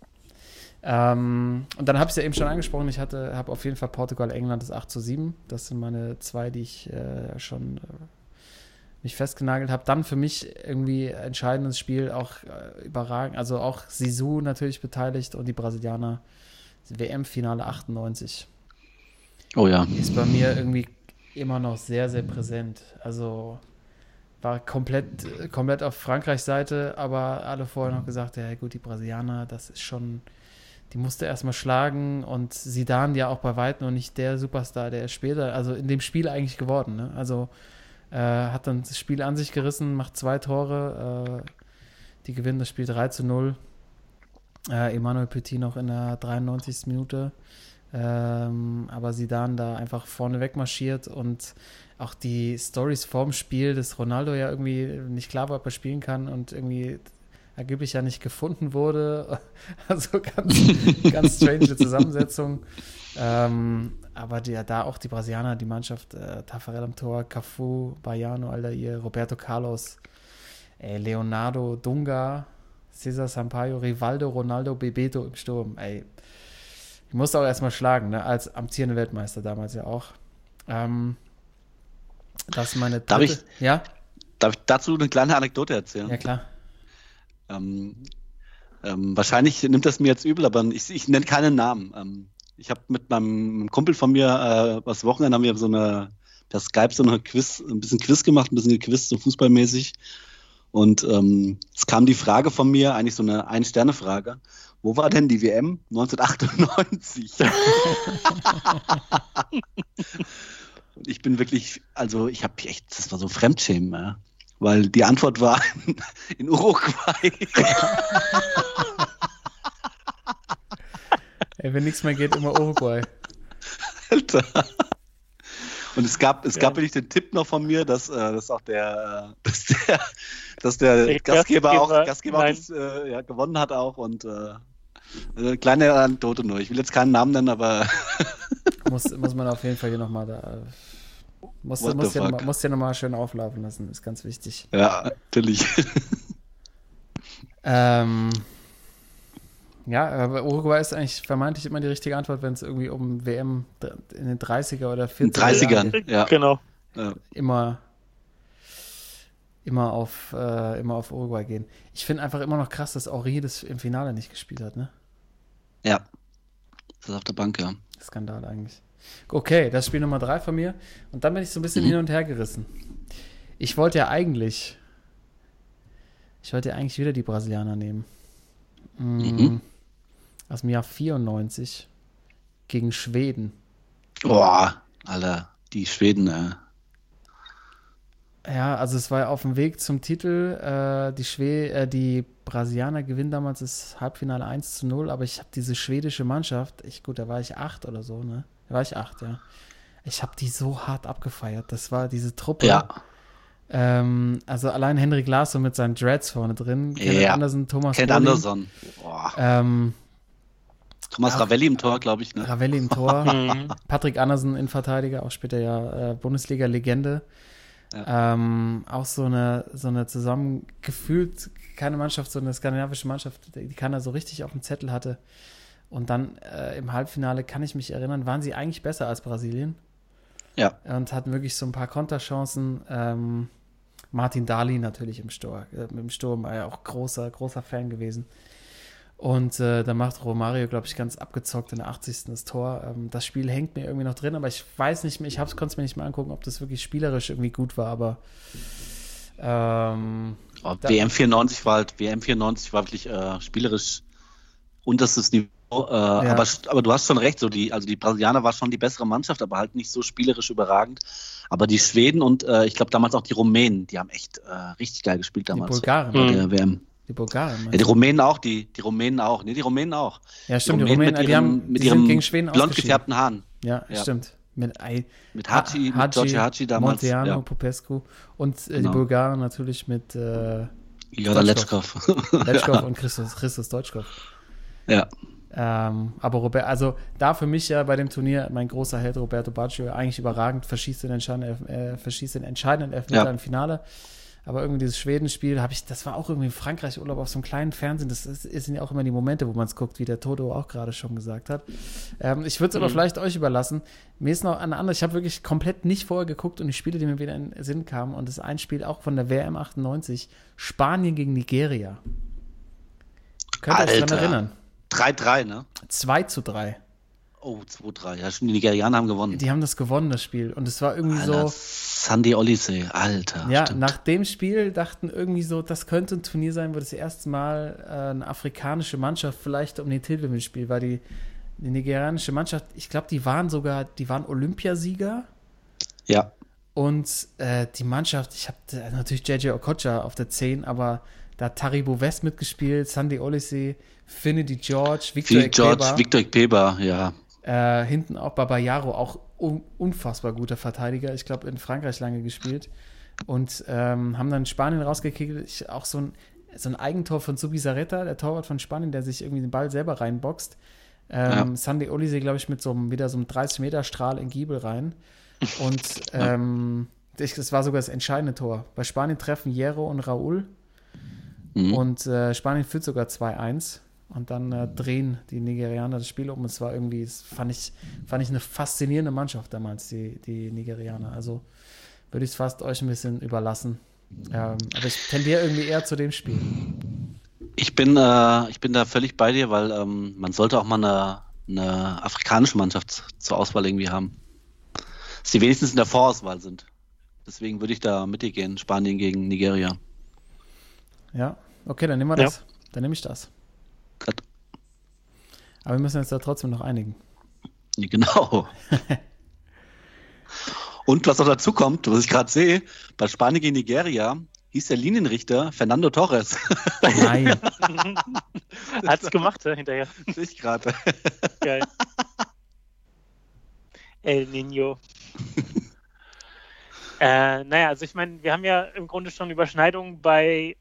Ähm, und dann habe ich es ja eben schon angesprochen, ich hatte, habe auf jeden Fall Portugal, England das 8 zu 7. Das sind meine zwei, die ich äh, schon äh, mich festgenagelt habe. Dann für mich irgendwie entscheidendes Spiel, auch äh, überragend, also auch Sisu natürlich beteiligt und die Brasilianer. WM-Finale 98. Oh ja. ist bei mir irgendwie immer noch sehr, sehr präsent. Also war komplett, komplett auf Frankreichs Seite, aber alle vorher noch gesagt, ja gut, die Brasilianer, das ist schon, die musste erstmal schlagen und Zidane ja auch bei weitem noch nicht der Superstar, der ist später, also in dem Spiel eigentlich geworden. Ne? Also äh, hat dann das Spiel an sich gerissen, macht zwei Tore, äh, die gewinnen das Spiel 3 zu 0. Äh, Emmanuel Petit noch in der 93. Minute. Ähm, aber Zidane da einfach vorne weg marschiert und auch die Stories vorm Spiel, dass Ronaldo ja irgendwie nicht klar war, ob er spielen kann und irgendwie angeblich ja nicht gefunden wurde. Also ganz, ganz strange Zusammensetzung. Ähm, aber die, ja, da auch die Brasilianer, die Mannschaft, äh, Tafarel am Tor, Cafu, Baiano, Aldair, Roberto Carlos, ey, Leonardo, Dunga, Cesar Sampaio, Rivaldo, Ronaldo, Bebeto im Sturm. Ey, ich musste auch erstmal schlagen, ne? als amtierende Weltmeister damals ja auch. Ähm, das ist meine Darf dritte- Ja? Darf ich dazu eine kleine Anekdote erzählen? Ja, klar. Ähm, ähm, wahrscheinlich nimmt das mir jetzt übel, aber ich, ich nenne keinen Namen. Ähm, ich habe mit meinem Kumpel von mir, äh, was Wochenende haben wir so eine, per Skype so eine Quiz, ein bisschen Quiz gemacht, ein bisschen gequizt, so fußballmäßig. Und ähm, es kam die Frage von mir, eigentlich so eine Ein-Sterne-Frage. Wo war denn die WM 1998? Und ich bin wirklich, also ich habe echt, das war so Fremdschämen, ja. weil die Antwort war in Uruguay. Ey, wenn nichts mehr geht, immer Uruguay. Alter. Und es gab, es Ja. gab wirklich den Tipp noch von mir, dass, äh, dass auch der, äh, dass der, dass der, Der Gastgeber, auch, Gastgeber, Gastgeber auch das, äh, ja, gewonnen hat auch und äh, eine kleine Anekdote nur. Ich will jetzt keinen Namen nennen, aber Muss, muss man auf jeden Fall hier nochmal da. Muss, What muss, ja noch fuck? mal, muss ja nochmal schön auflaufen lassen, ist ganz wichtig. ja, natürlich. Ähm, ja, aber Uruguay ist eigentlich vermeintlich immer die richtige Antwort, wenn es irgendwie um WM in den 30er oder 40er In 30ern, Jahren geht. ja. Genau. immer, immer, auf, äh, immer auf Uruguay gehen. Ich finde einfach immer noch krass, dass Henri das im Finale nicht gespielt hat, ne? Ja. Das ist auf der Bank, ja. Skandal eigentlich. Okay, das Spiel Nummer drei von mir. Und dann bin ich so ein bisschen hin und her gerissen. Ich wollte ja eigentlich. Ich wollte ja eigentlich wieder die Brasilianer nehmen. Mm, Mhm. Aus dem Jahr 94 gegen Schweden. Boah, Alter, die Schweden, äh. Ja, also es war ja auf dem Weg zum Titel. Äh, die, Schwe äh, die Brasilianer gewinnen damals das Halbfinale 1 zu 0, aber ich habe diese schwedische Mannschaft, ich, gut, da war ich acht oder so, ne? Da war ich acht, ja. Ich habe die so hart abgefeiert. Das war diese Truppe. Ja, Ähm, also allein Henrik Larsson mit seinen Dreads vorne drin. Kenneth Ja. Anderson, Thomas Ken Brolin, Anderson. Ähm, Thomas Ach. Ravelli im Tor, glaube ich, ne? Ravelli im Tor. Mhm. Patrick Andersen, Innenverteidiger, auch später ja äh, Bundesliga-Legende. Ähm, auch so eine, so eine zusammengefühlt, keine Mannschaft, so eine skandinavische Mannschaft, die keiner so richtig auf dem Zettel hatte. Und dann äh, im Halbfinale, kann ich mich erinnern, waren sie eigentlich besser als Brasilien Ja. und hatten wirklich so ein paar Konterchancen. Ähm, Martin Daly natürlich im Sturm, äh, im Sturm war ja auch großer, großer Fan gewesen. Und äh, da macht Romario, glaube ich, ganz abgezockt in der 80. das Tor. Ähm, das Spiel hängt mir irgendwie noch drin, aber ich weiß nicht mehr, ich konnte es mir nicht mehr angucken, ob das wirklich spielerisch irgendwie gut war, aber ähm, Oh, WM 94 war halt, WM 94 war wirklich äh, spielerisch unterstes Niveau. Äh, aber, aber du hast schon recht, so die, also die Brasilianer war schon die bessere Mannschaft, aber halt nicht so spielerisch überragend. Aber die Schweden und äh, ich glaube damals auch die Rumänen, die haben echt äh, richtig geil gespielt die damals. Bulgaren, bei Mhm. der WM. Die Bulgaren. Ja, die? Rumänen auch, die, die Rumänen auch. Nee, die Rumänen auch. ja, stimmt, die Rumänen Rumänen, mit die, ihrem, haben, mit die ihrem sind gegen Schweden blond gefärbten Haaren. Ja, Ja. stimmt. Mit, Ei, Mit Hachi, Ha- mit Georgi Hachi damals. Monteano, Ja. Popescu und äh, die Genau. Bulgaren natürlich mit äh, Joda Letschkow. Letschkow und Christus, Christus Deutschkow. ja. Ähm, aber Robert, also da für mich ja bei dem Turnier mein großer Held Roberto Baggio eigentlich überragend, verschießt den entscheidenden, äh, verschießt den entscheidenden Elfmeter Ja. im Finale. Aber irgendwie dieses Schwedenspiel habe ich, das war auch irgendwie im Frankreich-Urlaub auf so einem kleinen Fernsehen. Das ist, sind ja auch immer die Momente, wo man es guckt, wie der Toto auch gerade schon gesagt hat. Ähm, ich würde es aber vielleicht euch überlassen. Mir ist noch eine andere, ich habe wirklich komplett nicht vorher geguckt und die Spiele, die mir wieder in den Sinn kamen, und das ist ein Spiel auch von der WM 98, Spanien gegen Nigeria. Könnt ihr euch daran erinnern? 3-3, ne? 2 zu 3. Oh, 2-3. Ja, schon die Nigerianer haben gewonnen. Die haben das gewonnen, das Spiel. Und es war irgendwie Alter, so. Sandy Oliseh, Alter. Ja, stimmt. nach dem Spiel dachten irgendwie so, das könnte ein Turnier sein, wo das erste Mal äh, eine afrikanische Mannschaft vielleicht um den Titel mitspielt, weil die, die nigerianische Mannschaft, ich glaube, die waren sogar, die waren Olympiasieger ja. und äh, die Mannschaft, ich habe natürlich JJ Okocha auf der 10, aber da hat Taribo West mitgespielt, Sandy Oliseh, Finity George, Victor Wie George, Ekpeba. Victor Ikpeba, ja. Äh, hinten auch Babayaro, auch un unfassbar guter Verteidiger. Ich glaube, in Frankreich lange gespielt. Und ähm, haben dann Spanien rausgekickt. Ich, auch so ein, so ein Eigentor von Subisareta, der Torwart von Spanien, der sich irgendwie den Ball selber reinboxt. Ähm, Ja. Sandy Olise, glaube ich, mit so einem, wieder so einem 30-Meter-Strahl in Giebel rein. Und ähm, ich, das war sogar das entscheidende Tor. Bei Spanien treffen Hierro und Raúl. Mhm. Und äh, Spanien führt sogar 2-1. Und dann äh, drehen die Nigerianer das Spiel um. Und es war irgendwie, das fand ich, fand ich eine faszinierende Mannschaft damals, die, die Nigerianer. Also würde ich es fast euch ein bisschen überlassen. Ähm, aber ich tendiere irgendwie eher zu dem Spiel. Ich bin, äh, ich bin da völlig bei dir, weil ähm, man sollte auch mal eine, eine afrikanische Mannschaft zur Auswahl irgendwie haben. Dass die wenigstens in der Vorauswahl sind. Deswegen würde ich da mit dir gehen, Spanien gegen Nigeria. Ja, okay, dann nehmen wir Ja. das. Dann nehme ich das. Gut. Aber wir müssen uns da trotzdem noch einigen. Genau. Und was noch dazu kommt, was ich gerade sehe, bei Spanien gegen Nigeria hieß der Linienrichter Fernando Torres. Nein. Hat's gemacht, ja, hinterher. Sehe ich gerade. Geil. El Nino. äh, naja, also ich meine, wir haben ja im Grunde schon Überschneidungen bei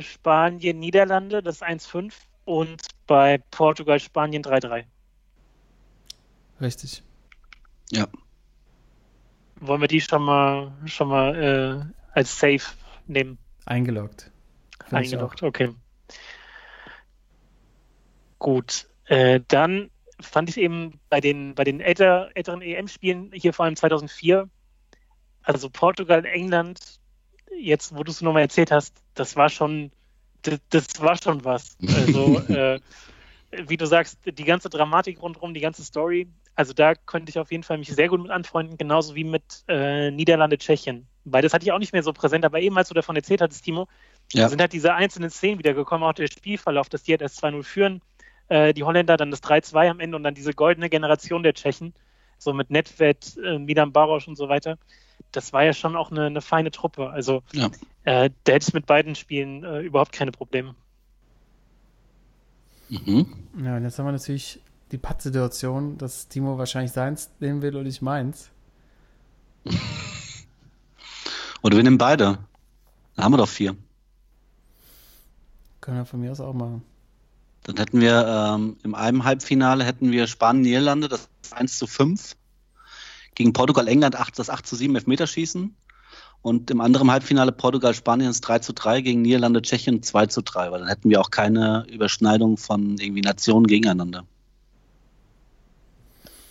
Spanien, Niederlande, das 1-5 und bei Portugal, Spanien 3-3. Richtig. Ja. Wollen wir die schon mal schon mal äh, als Safe nehmen? Eingeloggt. Eingeloggt, okay. Gut. Äh, dann fand ich eben bei den, bei den älter, älteren EM-Spielen, hier vor allem 2004, also Portugal, England, jetzt, wo du es nochmal erzählt hast, das war schon, das, das war schon was. Also, äh, wie du sagst, die ganze Dramatik rundherum, die ganze Story, also da könnte ich auf jeden Fall mich sehr gut mit anfreunden, genauso wie mit äh, Niederlande, Tschechien. Weil das hatte ich auch nicht mehr so präsent, aber eben als du davon erzählt hattest, Timo, Ja. sind halt diese einzelnen Szenen wiedergekommen, auch der Spielverlauf, dass die halt erst 2-0 führen, äh, die Holländer dann das 3-2 am Ende und dann diese goldene Generation der Tschechen, so mit Nedved, äh, Milan Baroš und so weiter. Das war ja schon auch eine, eine feine Truppe. Also Ja. äh, da hätte ich mit beiden Spielen äh, überhaupt keine Probleme. Mhm. Ja, und jetzt haben wir natürlich die Pattsituation, dass Timo wahrscheinlich seins nehmen will und ich meins. Oder wir nehmen beide. Dann haben wir doch vier. Können wir von mir aus auch machen. Dann hätten wir ähm, im einem Halbfinale hätten wir Spanien, Niederlande, das 1 zu 5. Gegen Portugal, England 8, das 8 zu 7 Elfmeterschießen. Und im anderen Halbfinale Portugal, Spanien das 3 zu 3 gegen Niederlande, Tschechien 2 zu 3, weil dann hätten wir auch keine Überschneidung von irgendwie Nationen gegeneinander.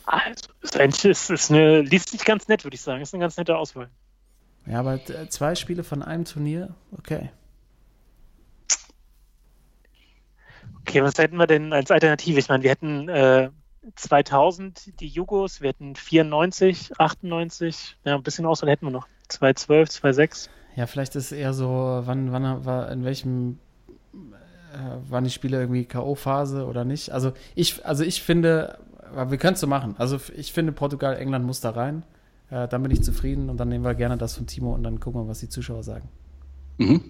Also, ist, eigentlich- ist, ist eine, liest sich ganz nett, würde ich sagen. Ist eine ganz nette Auswahl. Ja, aber zwei Spiele von einem Turnier, okay. Okay, was hätten wir denn als Alternative? Ich meine, wir hätten äh, 2000 die Jugos, wir hätten 94, 98, ja, ein bisschen Auswahl hätten wir noch. 2012, 2006. Ja, vielleicht ist es eher so, wann, wann war, in welchem äh, waren die Spiele irgendwie K.O.-Phase oder nicht? Also ich, also ich finde, wir können es so machen. Also ich finde, Portugal, England muss da rein. Äh, dann bin ich zufrieden und dann nehmen wir gerne das von Timo und dann gucken wir, was die Zuschauer sagen. Mhm.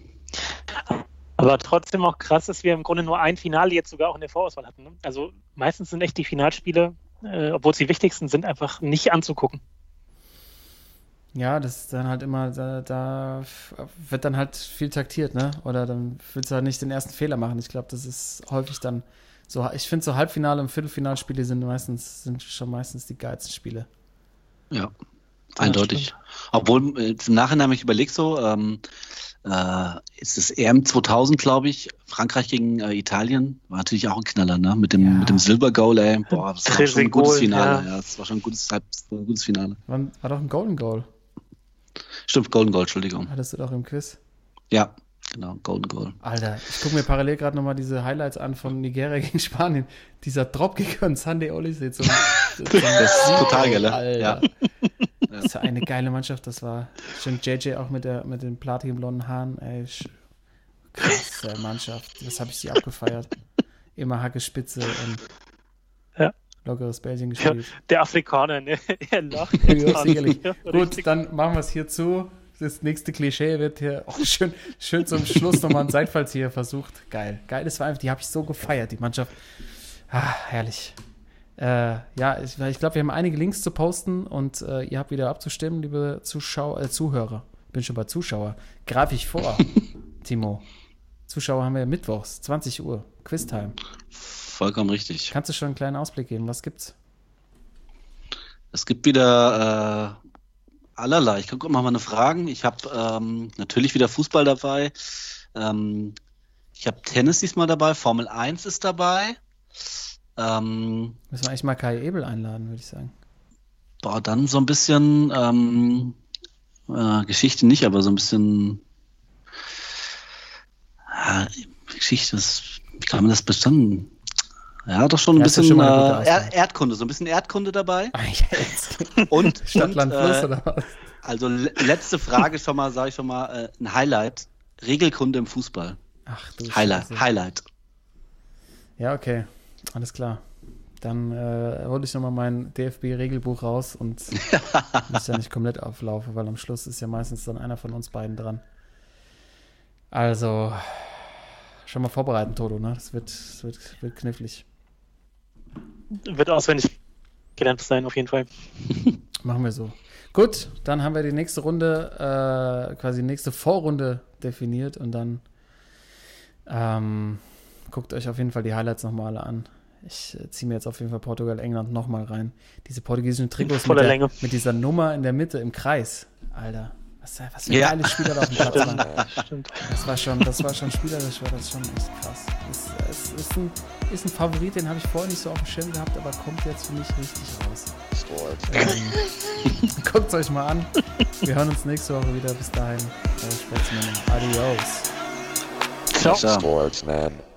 Aber trotzdem auch krass, dass wir im Grunde nur ein Finale jetzt sogar auch in der Vorauswahl hatten. Ne? Also meistens sind echt die Finalspiele, äh, obwohl sie die wichtigsten sind, einfach nicht anzugucken. Ja, das ist dann halt immer, da, da wird dann halt viel taktiert, ne? Oder dann willst du halt nicht den ersten Fehler machen. Ich glaube, das ist häufig dann so, ich finde so Halbfinale und Viertelfinalspiele sind meistens, sind schon meistens die geilsten Spiele. Ja, eindeutig. Obwohl, äh, im Nachhinein, wenn ich überlege so, ähm, äh, ist es EM 2000, glaube ich, Frankreich gegen äh, Italien, war natürlich auch ein Knaller, ne? Mit dem, Ja. mit dem Silber-Goal, ey. Boah, das war schon ein gutes Finale. ja. Ja. das war schon ein gutes, ein gutes Finale. War, war doch ein Golden Goal, Stimmt, Golden Goal, Entschuldigung. hattest du doch im Quiz. Ja, Genau, Golden Goal. Alter, ich gucke mir parallel gerade nochmal diese Highlights an von Nigeria gegen Spanien. Dieser Dropkick von Sunday Olise zum, zum Das ist total geil, ne? Alter. Ja. Das ist ja eine geile Mannschaft, das war. Schön JJ auch mit, der, mit den platinblonden Haaren. Ey, krasse Mannschaft. Das habe ich sie abgefeiert. Immer Hacke Spitze und Ja. lockeres Bällchen Ja, gespielt. der Afrikaner, ne? Er lacht. Ja, sicherlich. Ja, Gut, dann machen wir es hier zu. Das nächste Klischee wird hier auch schön, schön zum Schluss nochmal ein Seitfallzieher versucht. Geil. Geil, das war einfach, die habe ich so gefeiert, die Mannschaft. Ah, herrlich. Äh, ja, ich, ich glaube, wir haben einige Links zu posten und äh, ihr habt wieder abzustimmen, liebe Zuschauer, äh, Zuhörer. Bin schon bei Zuschauer. Greife ich vor, Timo. Zuschauer haben wir mittwochs, 20 Uhr, Quiztime. Vollkommen richtig. Kannst du schon einen kleinen Ausblick geben? Was gibt's? Es gibt wieder äh, allerlei. Ich gucke mal meine Fragen. Ich habe ähm, natürlich wieder Fußball dabei. Ähm, ich habe Tennis diesmal dabei. Formel 1 ist dabei. Ähm, Müssen wir eigentlich mal Kai Ebel einladen, würde ich sagen. boah, dann so ein bisschen ähm, äh, Geschichte nicht, aber so ein bisschen ja, Geschichte. Das, wie kann man das bestanden? Ja, doch schon ein Ja, bisschen schon äh, er Erdkunde, so ein bisschen Erdkunde dabei. Ah, jetzt. Und, Stadt, und Land, Fluss äh, oder was? Also le letzte Frage schon mal, sage ich schon mal, äh, ein Highlight. Regelkunde im Fußball. Ach du Highlight. Scheiße. Highlight. Ja, okay. Alles klar. Dann äh, hole ich nochmal mein DFB-Regelbuch raus und muss ja nicht komplett auflaufen, weil am Schluss ist ja meistens dann einer von uns beiden dran. Also, schon mal vorbereiten, Toto, ne? Das wird, das wird, wird knifflig. Wird auswendig gelernt sein, auf jeden Fall. Machen wir so. Gut, dann haben wir die nächste Runde, äh, quasi die nächste Vorrunde definiert und dann ähm, guckt euch auf jeden Fall die Highlights nochmal alle an. Ich äh, ziehe mir jetzt auf jeden Fall Portugal, England nochmal rein. Diese portugiesischen Trikots mit, der, Länge. mit dieser Nummer in der Mitte im Kreis. Alter, was, was für Ja. geile Spieler da auf dem Platz waren. Stimmt. Das war schon, das war schon spielerisch, war das schon echt krass. Es, es ist, ein, ist ein Favorit, den habe ich vorher nicht so auf dem Schirm gehabt, aber kommt jetzt für mich richtig raus. Sports. Ähm, Guckt euch mal an. Wir hören uns nächste Woche wieder. Bis dahin. Adios. Ciao. Ciao. Sportsman.